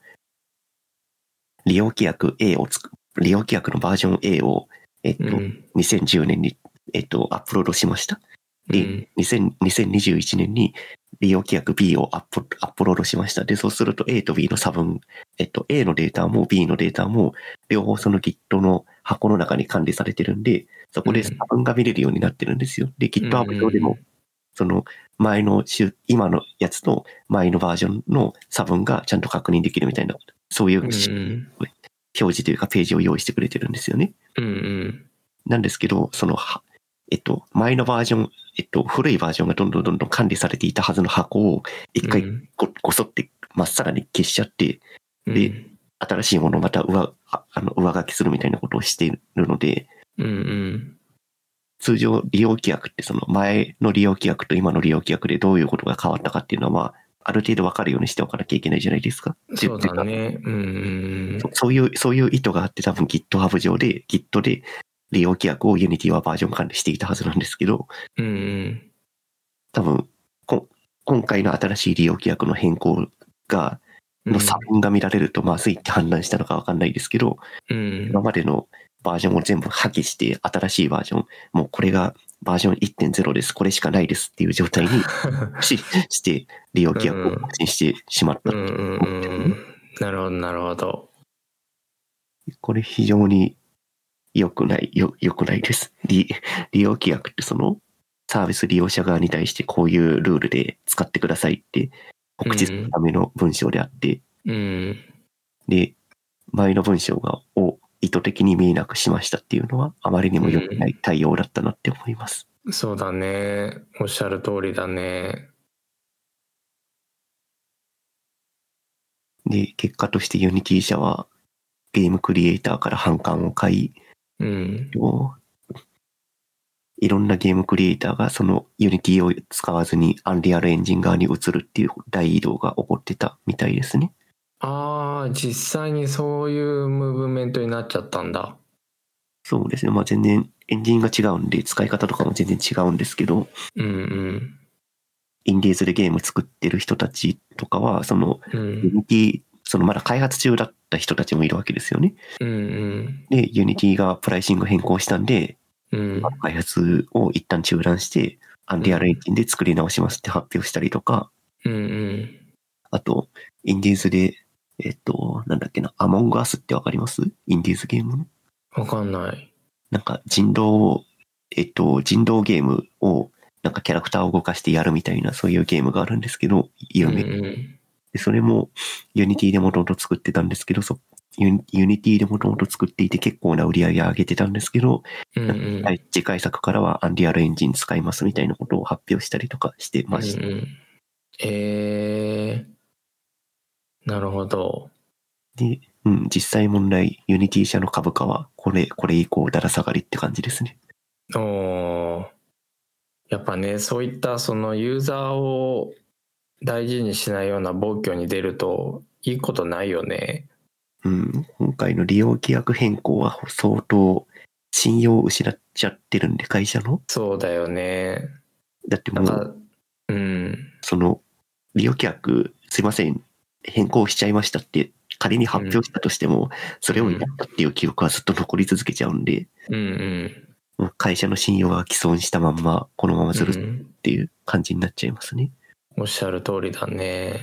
利用規約 A をつく、利用規約のバージョン A を、えっと、うん。2010年に、えっと、アップロードしました。で、2000 2021年に利用規約 B をアップアップロードしました。で、そうすると A と B の差分、えっと、A のデータも B のデータも、両方その Git の箱の中に管理されてるんで、そこで差分が見れるようになってるんですよ。で、GitHub 上でも、その前の週、今のやつと前のバージョンの差分がちゃんと確認できるみたいな、そういううん表うん示というかページを用意してくれてるんですよね。うんうんなんですけど、その、はえっと、前のバージョン、えっと、古いバージョンがどんどんどんどん管理されていたはずの箱を一回うん。ごごそってまっさらに消しちゃって、で新しいものをまた上、ああの上書きするみたいなことをしているので、うんうん。通常利用規約ってその前の利用規約と今の利用規約でどういうことが変わったかっていうのは、まあ、ある程度わかるようにしておかなきゃいけないじゃないですか。そうだね。うんうんそそういう、そういう意図があって多分 GitHub 上で、Git で利用規約を Unity はバージョン管理していたはずなんですけど、うんうん。多分、こ今回の新しい利用規約の変更が、の差分が見られるとまずいって判断したのかわかんないですけど、うん。今までのバージョンを全部破棄して、新しいバージョン、もうこれがバージョン1.0です、これしかないですっていう状態に <laughs> しして、利用規約を更新してしまったうんうんうん。なるほどなるほど。これ非常に良くない、よ、良くないです。利、利用規約ってその、サービス利用者側に対してこういうルールで使ってくださいって告知するための文章であって、うん。で、前の文章が、を意図的に見えなくしましたっていうのは、あまりにも良くない対応だったなって思います。そうだね。おっしゃる通りだね。で、結果として Unity 社は、ゲームクリエイターから反感を買い、うん。こういろんなゲームクリエイターがその Unity を使わずに Unreal エンジン側に移るっていう大移動が起こってたみたいですね。ああ、実際にそういうムーブメントになっちゃったんだ。そうですね。まあ全然エンジンが違うんで使い方とかも全然違うんですけど、うんうん。インディーズでゲーム作ってる人たちとかは、そのうん。Unity、そのまだ開発中だった人たちもいるわけですよね。うんうん。で、Unity がプライシング変更したんで、うん。開発を一旦中断して、アンリアルエンジンで作り直しますって発表したりとか、うんうん。あと、インディーズで、えっと、なんだっけな、アモングアスってわかります？インディーズゲームの？わかんない。なんか人狼、えっと、人狼ゲームを、なんかキャラクターを動かしてやるみたいな、そういうゲームがあるんですけど、有名。うんうん。でそれも、 Unity でもともと作ってたんですけど、そユニ Unity でもともと作っていて結構な売り上げ上げてたんですけど、うん次回作からは Unreal Engine 使いますみたいなことを発表したりとかしてました。うんうん、えー、なるほど。で、うん、実際問題、 Unity 社の株価は、これ、これ以降、だら下がりって感じですね。おーやっぱねそういったそのユーザーを大事にしないような暴挙に出るといいことないよね。うん、今回の利用規約変更は相当信用を失っちゃってるんで、会社の？そうだよね。だってもう、うんその、利用規約、すいません、変更しちゃいましたって、仮に発表したとしても、それをやったっていう記録はずっと残り続けちゃうんで、うんうん会社の信用が毀損したまんま、このままずるっうんていう感じになっちゃいますね。おっしゃる通りだね。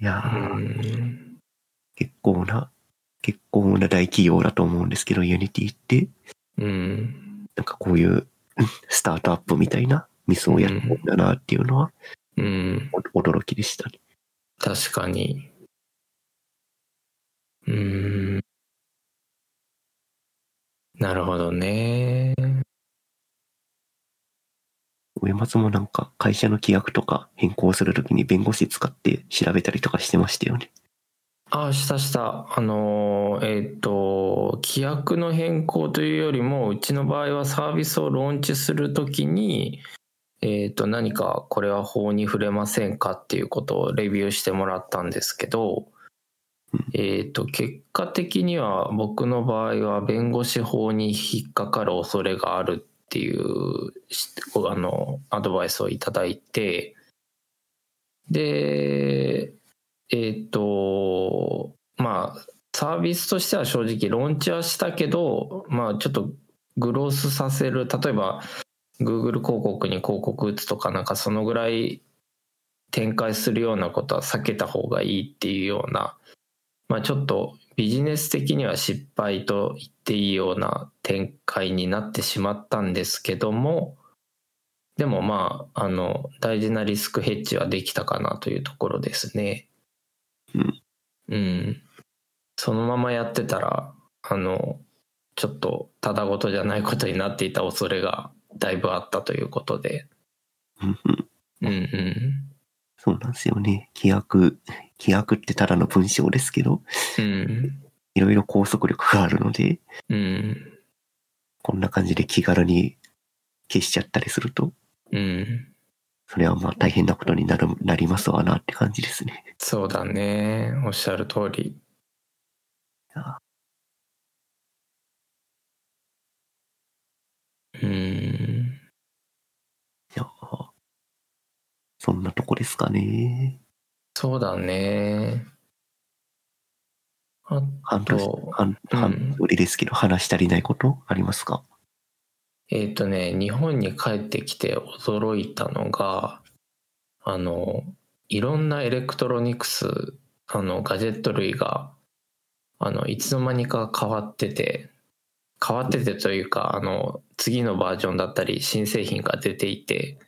ういやー、ん結構な、結構な大企業だと思うんですけど、 Unity って、うんなんかこういううん <laughs> スタートアップみたいなミスをやるんだなっていうのはうんお驚きでしたね。確かに。うんなるほどね。上松もなんか会社の規約とか変更するときに弁護士使って調べたりとかしてましたよね。ああ、したした。あの、えっ、と、規約の変更というよりも、うちの場合はサービスをローンチするときに、えっ、と、何かこれは法に触れませんかっていうことをレビューしてもらったんですけど、えっ、と、結果的には僕の場合は弁護士法に引っかかる恐れがあるっていう、あの、アドバイスをいただいて、で、えっ、と、まあ、サービスとしては正直ローンチはしたけど、まあちょっとグロースさせる、例えば Google 広告に広告打つとかなんかそのぐらい展開するようなことは避けた方がいいっていうような、まあちょっとビジネス的には失敗と言っていいような展開になってしまったんですけども、でもまあ、あの、大事なリスクヘッジはできたかなというところですね。うん。うん。そのままやってたら、あの、ちょっとただごとじゃないことになっていた恐れがだいぶあったということで。うんうんうんうん。そうなんですよね。規約、規約ってただの文章ですけど、うん。いろいろ拘束力があるので、うん。こんな感じで気軽に消しちゃったりすると、うん。それはまあ大変なことになる、なりますわなって感じですね。そうだね。おっしゃる通り。うん。いやーそんなとこですかね。そうだね。あと、半、売りですけど、話し足りないことありますか？えっ、とね、日本に帰ってきて驚いたのが、あの、いろんなエレクトロニクス、あの、ガジェット類が、あの、いつの間にか変わってて、変わっててというか、あの、次のバージョンだったり、新製品が出ていて、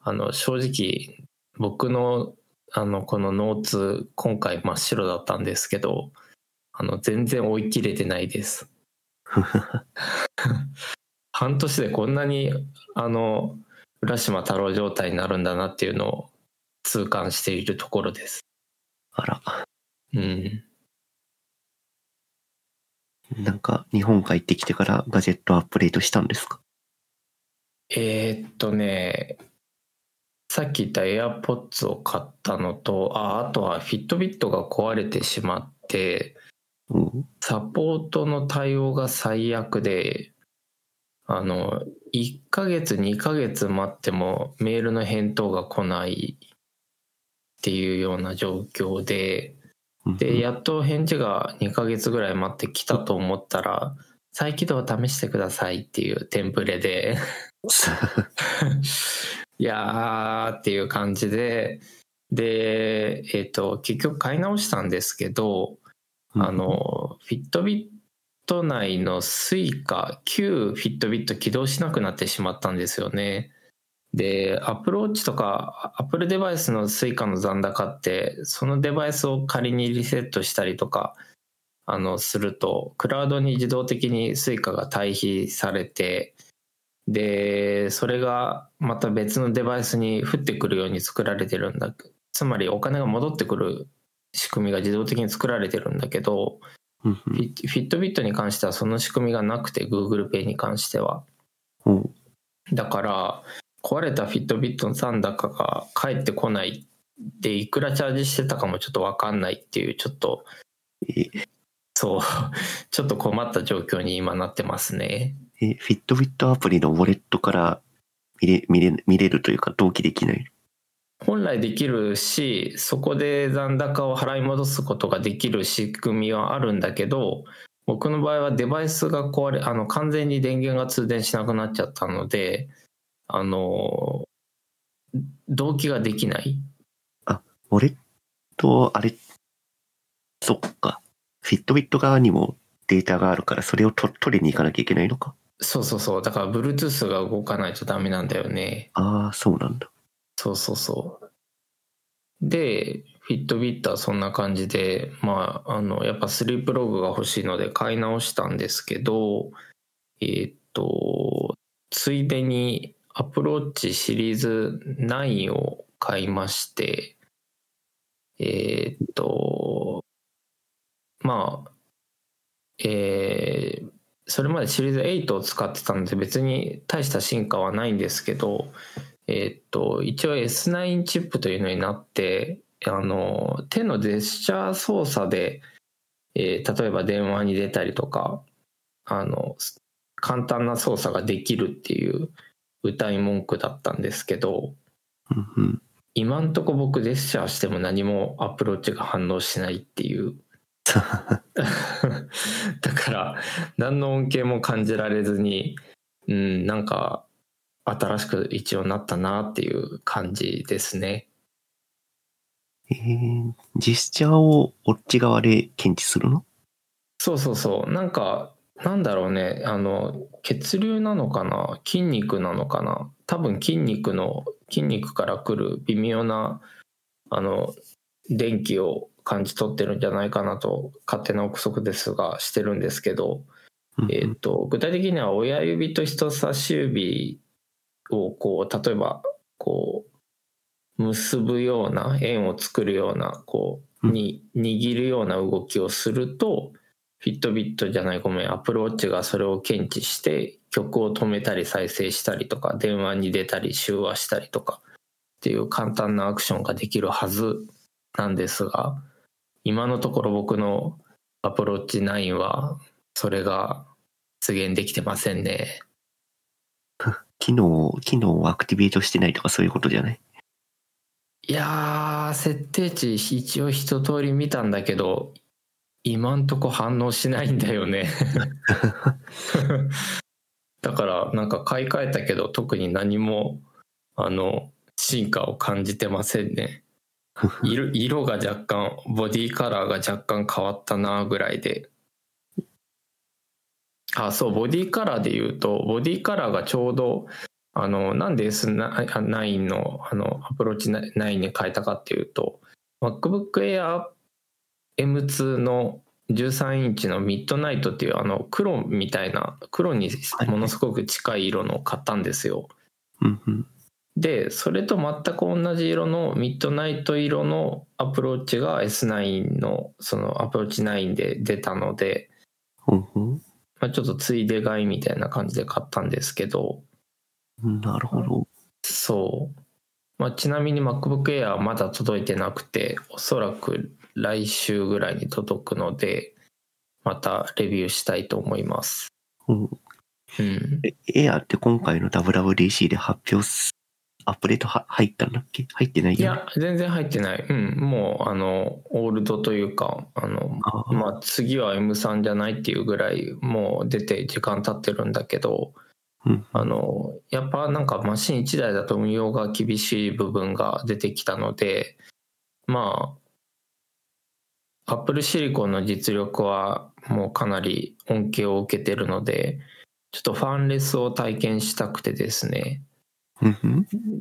あの、正直、僕の、あの、このノーツ、今回真っ白だったんですけど、あの、全然追い切れてないです。<laughs> 半年でこんなにあの浦島太郎状態になるんだなっていうのを痛感しているところです。あら、ううん。なんか、日本帰ってきてからガジェットアップデートしたんですか？えーっとね、さっき言った AirPods を買ったのと、ああとは Fitbit が壊れてしまって、うん。サポートの対応が最悪で、あの、1ヶ月、2ヶ月待ってもメールの返答が来ないっていうような状況で、うんで、やっと返事が2ヶ月ぐらい待ってきたと思ったら、再起動を試してくださいっていうテンプレで、いやーっていう感じで、で、えっ、と、結局買い直したんですけど、あ、の、 Fitbit 内の Suica、旧 Fitbit 起動しなくなってしまったんですよね。で、 Apple Watch とか、 Apple デバイスの Suica の残高って、そのデバイスを仮にリセットしたりとか、あの、すると、クラウドに自動的に Suica が退避されて、で、それがまた別のデバイスに降ってくるように作られてるんだ。つまりお金が戻ってくる仕組みが自動的に作られてるんだけど、うんフィットビットに関してはその仕組みがなくて Google Pay に関しては。うん。うんだから壊れたフィットビットの残高が返ってこないでいくらチャージしてたかもちょっと分かんないっていうちょっとえ、そう <laughs> ちょっと困った状況に今なってますね。え、フィットビットアプリのウォレットから見れ、見れ、見れるというか同期できない？本来できるしそこで残高を払い戻すことができる仕組みはあるんだけど僕の場合はデバイスが壊れあの完全に電源が通電しなくなっちゃったのであの同期ができないウォレット、あれ、そっか。フィットビット側にもデータがあるから、それをと取りに行かなきゃいけないのか。そうそうそう。だから Bluetooth が動かないとダメなんだよね。ああ、そうなんだ。そうそうそう。で Fitbit はそんな感じでまああのやっぱスリープログが欲しいので買い直したんですけどえーっとついでに Apple Watch Series 9を買いましてえーっとまあえーそれまでシリーズ8を使ってたので別に大した進化はないんですけどえーっと一応 S9 チップというのになってあの手のジェスチャー操作で、えー例えば電話に出たりとかあの簡単な操作ができるっていう歌い文句だったんですけど。今んとこ僕ジェスチャーしても何もアプローチが反応しないっていう <laughs> だから何の恩恵も感じられずにうんなんか新しく一応なったなっていう感じですね。えー、ジェスチャーをこっち側で検知するの？そうそうそう。なんかなんだろうね。あの血流なのかな？筋肉なのかな？多分筋肉の筋肉から来る微妙なあの電気を感じ取ってるんじゃないかなと勝手な憶測ですがしてるんですけどえー、と具体的には親指と人差し指をこう例えばこう結ぶような円を作るようなこううん。に握るような動きをするとフィットビットじゃないごめんアプローチがそれを検知して曲を止めたり再生したりとか電話に出たり集話したりとかっていう簡単なアクションができるはずなんですが今のところ僕のアプローチ9はそれが出現できてませんね。<laughs> 機能、機能をアクティベートしてないとかそういうことじゃない？いやー、設定値一応一通り見たんだけど、今んとこ反応しないんだよね。<laughs> だからなんか買い替えたけど特に何もあの進化を感じてませんね。色 <laughs> 色が若干ボディカラーが若干変わったなぐらいであそうボディカラーで言うとボディカラーがちょうどあのなんで S9 のあのアプローチ9に変えたかっていうと MacBook Air M2 の13インチのミッドナイトっていうあの黒みたいな黒にものすごく近い色のを買ったんですよ。うんうん。でそれと全く同じ色のミッドナイト色のアプローチが S9 のそのアプローチ9で出たので。まあ、ちょっとついで買いみたいな感じで買ったんですけどなるほど。そう、まあ、ちなみに MacBook Air はまだ届いてなくておそらく来週ぐらいに届くのでまたレビューしたいと思いますうん。うんえ、エアって今回の WWDC で発表す、アップデートは入ったんだっけ？入ってないい。や全然入ってないうんもうあのオールドというかあのあーまあ次は M3 じゃないっていうぐらいもう出て時間経ってるんだけどうん。あのやっぱなんかマシン1台だと運用が厳しい部分が出てきたのでまあアップルシリコンの実力はもうかなり恩恵を受けてるのでちょっとファンレスを体験したくてですね。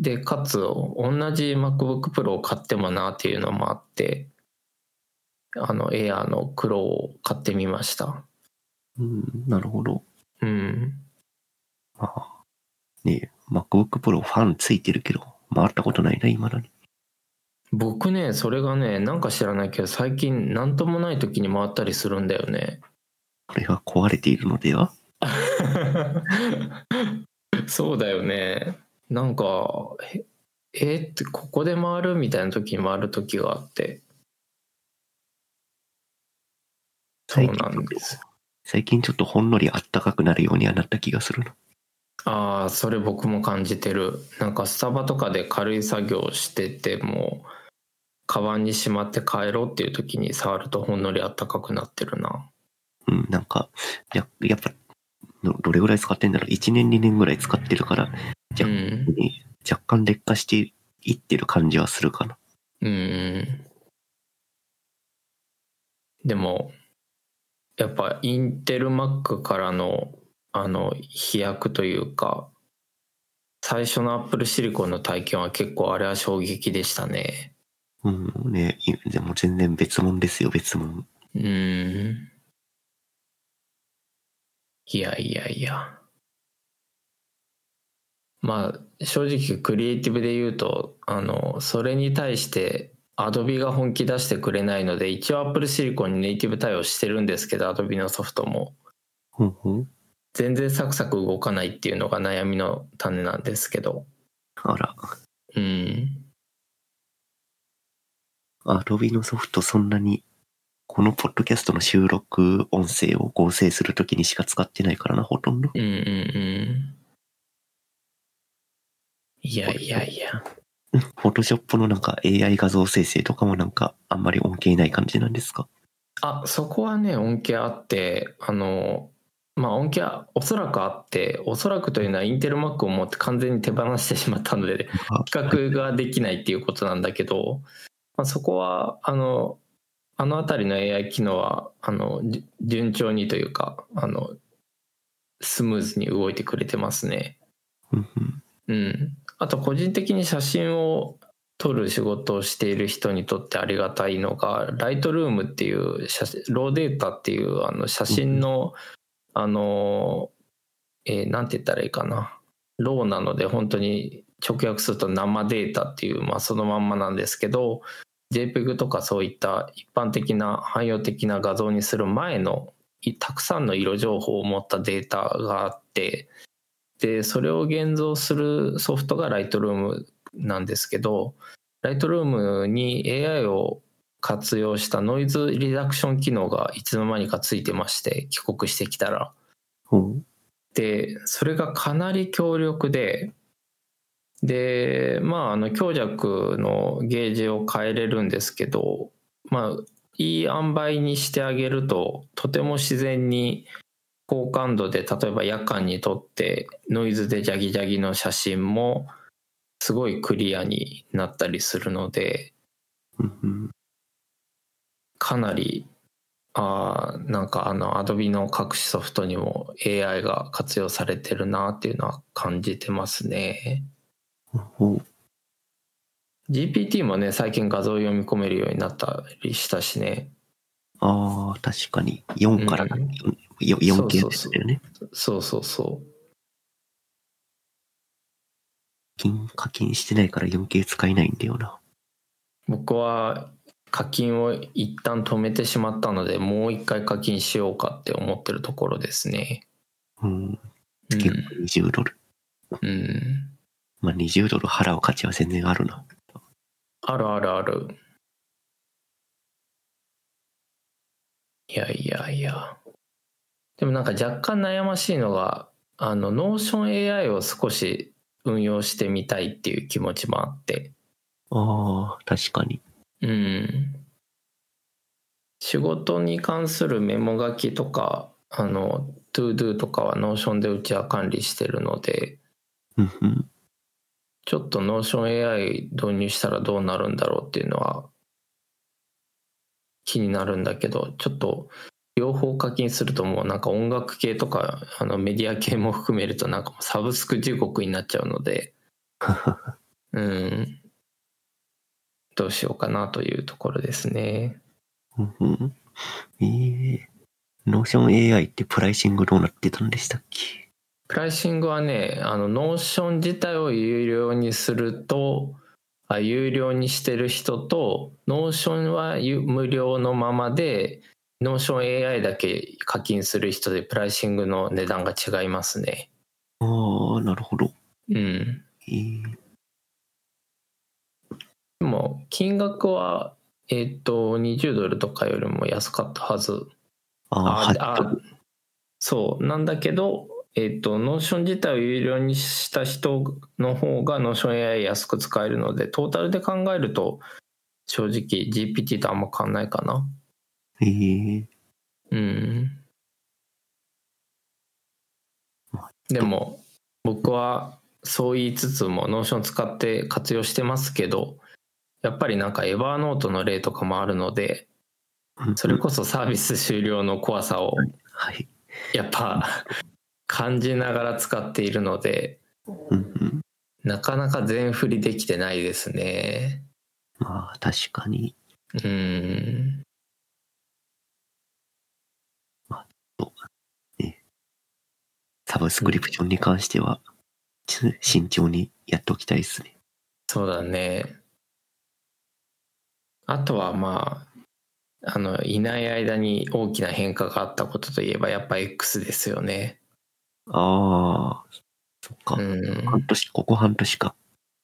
でかつ同じ MacBook Pro を買ってもなっていうのもあってあの Air の黒を買ってみました。うん、なるほど。うん。まあ、ねえ、MacBook Pro ファンついてるけど、回ったことないな、今だに。僕ねそれがねなんか知らないけど最近何ともない時に回ったりするんだよね。これが壊れているのでは？<laughs> そうだよねなんかええってここで回るみたいな時に回る時があってそうなんです最近ちょっとほんのりあったかくなるようにはなった気がするな。ああそれ僕も感じてるなんかスタバとかで軽い作業しててもカバンにしまって帰ろうっていう時に触るとほんのりあったかくなってるなうん、なんか、ややっぱ、どどれぐらい使ってんだろう ?1 年2年ぐらい使ってるから、う若ん。若干劣化していってる感じはするかな。うん。でもやっぱインテル Mac からのあの飛躍というか最初のアップルシリコンの体験は結構あれは衝撃でしたね。うん、ねいでも全然別物ですよ、別物。うん。いやいやいやまあ正直クリエイティブで言うとあのそれに対してアドビが本気出してくれないので一応アップルシリコンにネイティブ対応してるんですけどアドビのソフトも。全然サクサク動かないっていうのが悩みの種なんですけど。あら、うん。アドビのソフトそんなに、このポッドキャストの収録音声を合成するときにしか使ってないからな、ほとんど。うんうんうんいやいやいや。フォトショップのなんか AI 画像生成とかもなんかあんまり恩恵ない感じなんですか？あそこはね恩恵あってあのまあ恩恵はおそらくあっておそらくというのはインテル Mac を持って完全に手放してしまったので比較ができないっていうことなんだけど、まあ、そこはあのあの辺りの AI 機能はあのじ順調にというかあのスムーズに動いてくれてますね。うん、あと個人的に写真を撮る仕事をしている人にとってありがたいのがライトルームっていう写真ローデータっていうあの写真の、あの、えーなんて言ったらいいかな。ローなので本当に直訳すると生データっていう、まあ、そのまんまなんですけど JPEG とかそういった一般的な汎用的な画像にする前のたくさんの色情報を持ったデータがあってでそれを現像するソフトがライトルームなんですけどライトルームに AI を活用したノイズリダクション機能がいつの間にかついてまして帰国してきたら。ほう。でそれがかなり強力ででまああの強弱のゲージを変えれるんですけどまあいい塩梅にしてあげるととても自然に高感度で例えば夜間に撮ってノイズでジャギジャギの写真もすごいクリアになったりするのでかなりあーなんかあの Adobe の各種ソフトにも AI が活用されてるなっていうのは感じてますね。GPT もね最近画像を読み込めるようになったりしたしねああ、確かに。4から、うんよ 4K そうそうそうですよね。そうそうそ金、課金してないから 4K 使えないんだよな。僕は課金を一旦止めてしまったので、もう一回課金しようかって思ってるところですね。うん。う月ん。20ドル。うん。まあ20ドル払う価値は全然あるな。あるあるある。いやいやいや。でもなんか若干悩ましいのが、あの、 Notion AI を少し運用してみたいっていう気持ちもあって。ああ、確かに。うん。仕事に関するメモ書きとか、あの、ToDo とかは Notion でうちは管理してるので。ちょっとノーション AI 導入したらどうなるんだろうっていうのは気になるんだけど、ちょっと両方課金するともうなんか音楽系とかあのメディア系も含めるとなんかサブスク地獄になっちゃうので、<laughs> うん。どうしようかなというところですね。うんうん。ええノーション AI ってプライシングどうなってたんでしたっけ？プライシングはね、あの、 Notion 自体を有料にすると、あ有料にしてる人と、 Notion はゆ無料のままで、ノーション AI だけ課金する人でプライシングの値段が違いますね。ああ、なるほど。うん。ええでも、金額は、えっ、と、20ドルとかよりも安かったはず。ああ、あ8ドル。そうなんだけど、えっと Notion 自体を有料にした人の方がノーション AI 安く使えるのでトータルで考えると正直 GPT とあんま変わんないかなええうんまあでも僕はそう言いつつも Notion 使って活用してますけどやっぱりなんか Evernote の例とかもあるのでうんそれこそサービス終了の怖さをはい。やっぱ感じながら使っているので。なかなか全振りできてないですね。まあ、確かに。うーん。サブスクリプションに関しては、ち慎重にやっておきたいですね。そうだね。あとはまあ、あの、いない間に大きな変化があったことといえば、やっぱ X ですよね。ああ、そっか。うん。半年、ここ半年か。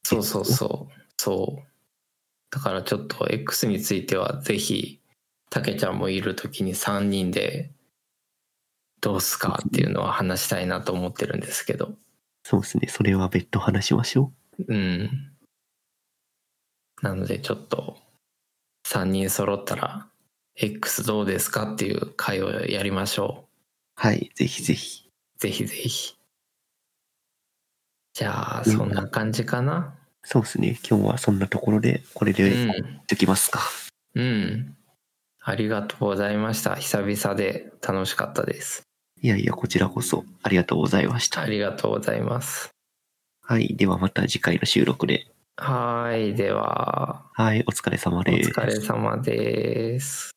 そうそうそう。そう。だからちょっと X については、ぜひ、たけちゃんもいるときに3人で、どうすかっていうのは話したいなと思ってるんですけど。そうですね。それは別途話しましょうん。なのでちょっと3人揃ったら X どうですかっていう会をやりましょう。はい。ぜひぜひ。う。ぜひぜひ。じゃあうんそんな感じかな。そうですね。今日はそんなところで、これうで、ん。ときますか。うん。ありがとうございました。久々で楽しかったです。いやいや、こちらこそありがとうございましたあ。りがとうございます。はい。ではまた次回の収録で。はい。では、はい。お疲れ様おです。疲れ様です。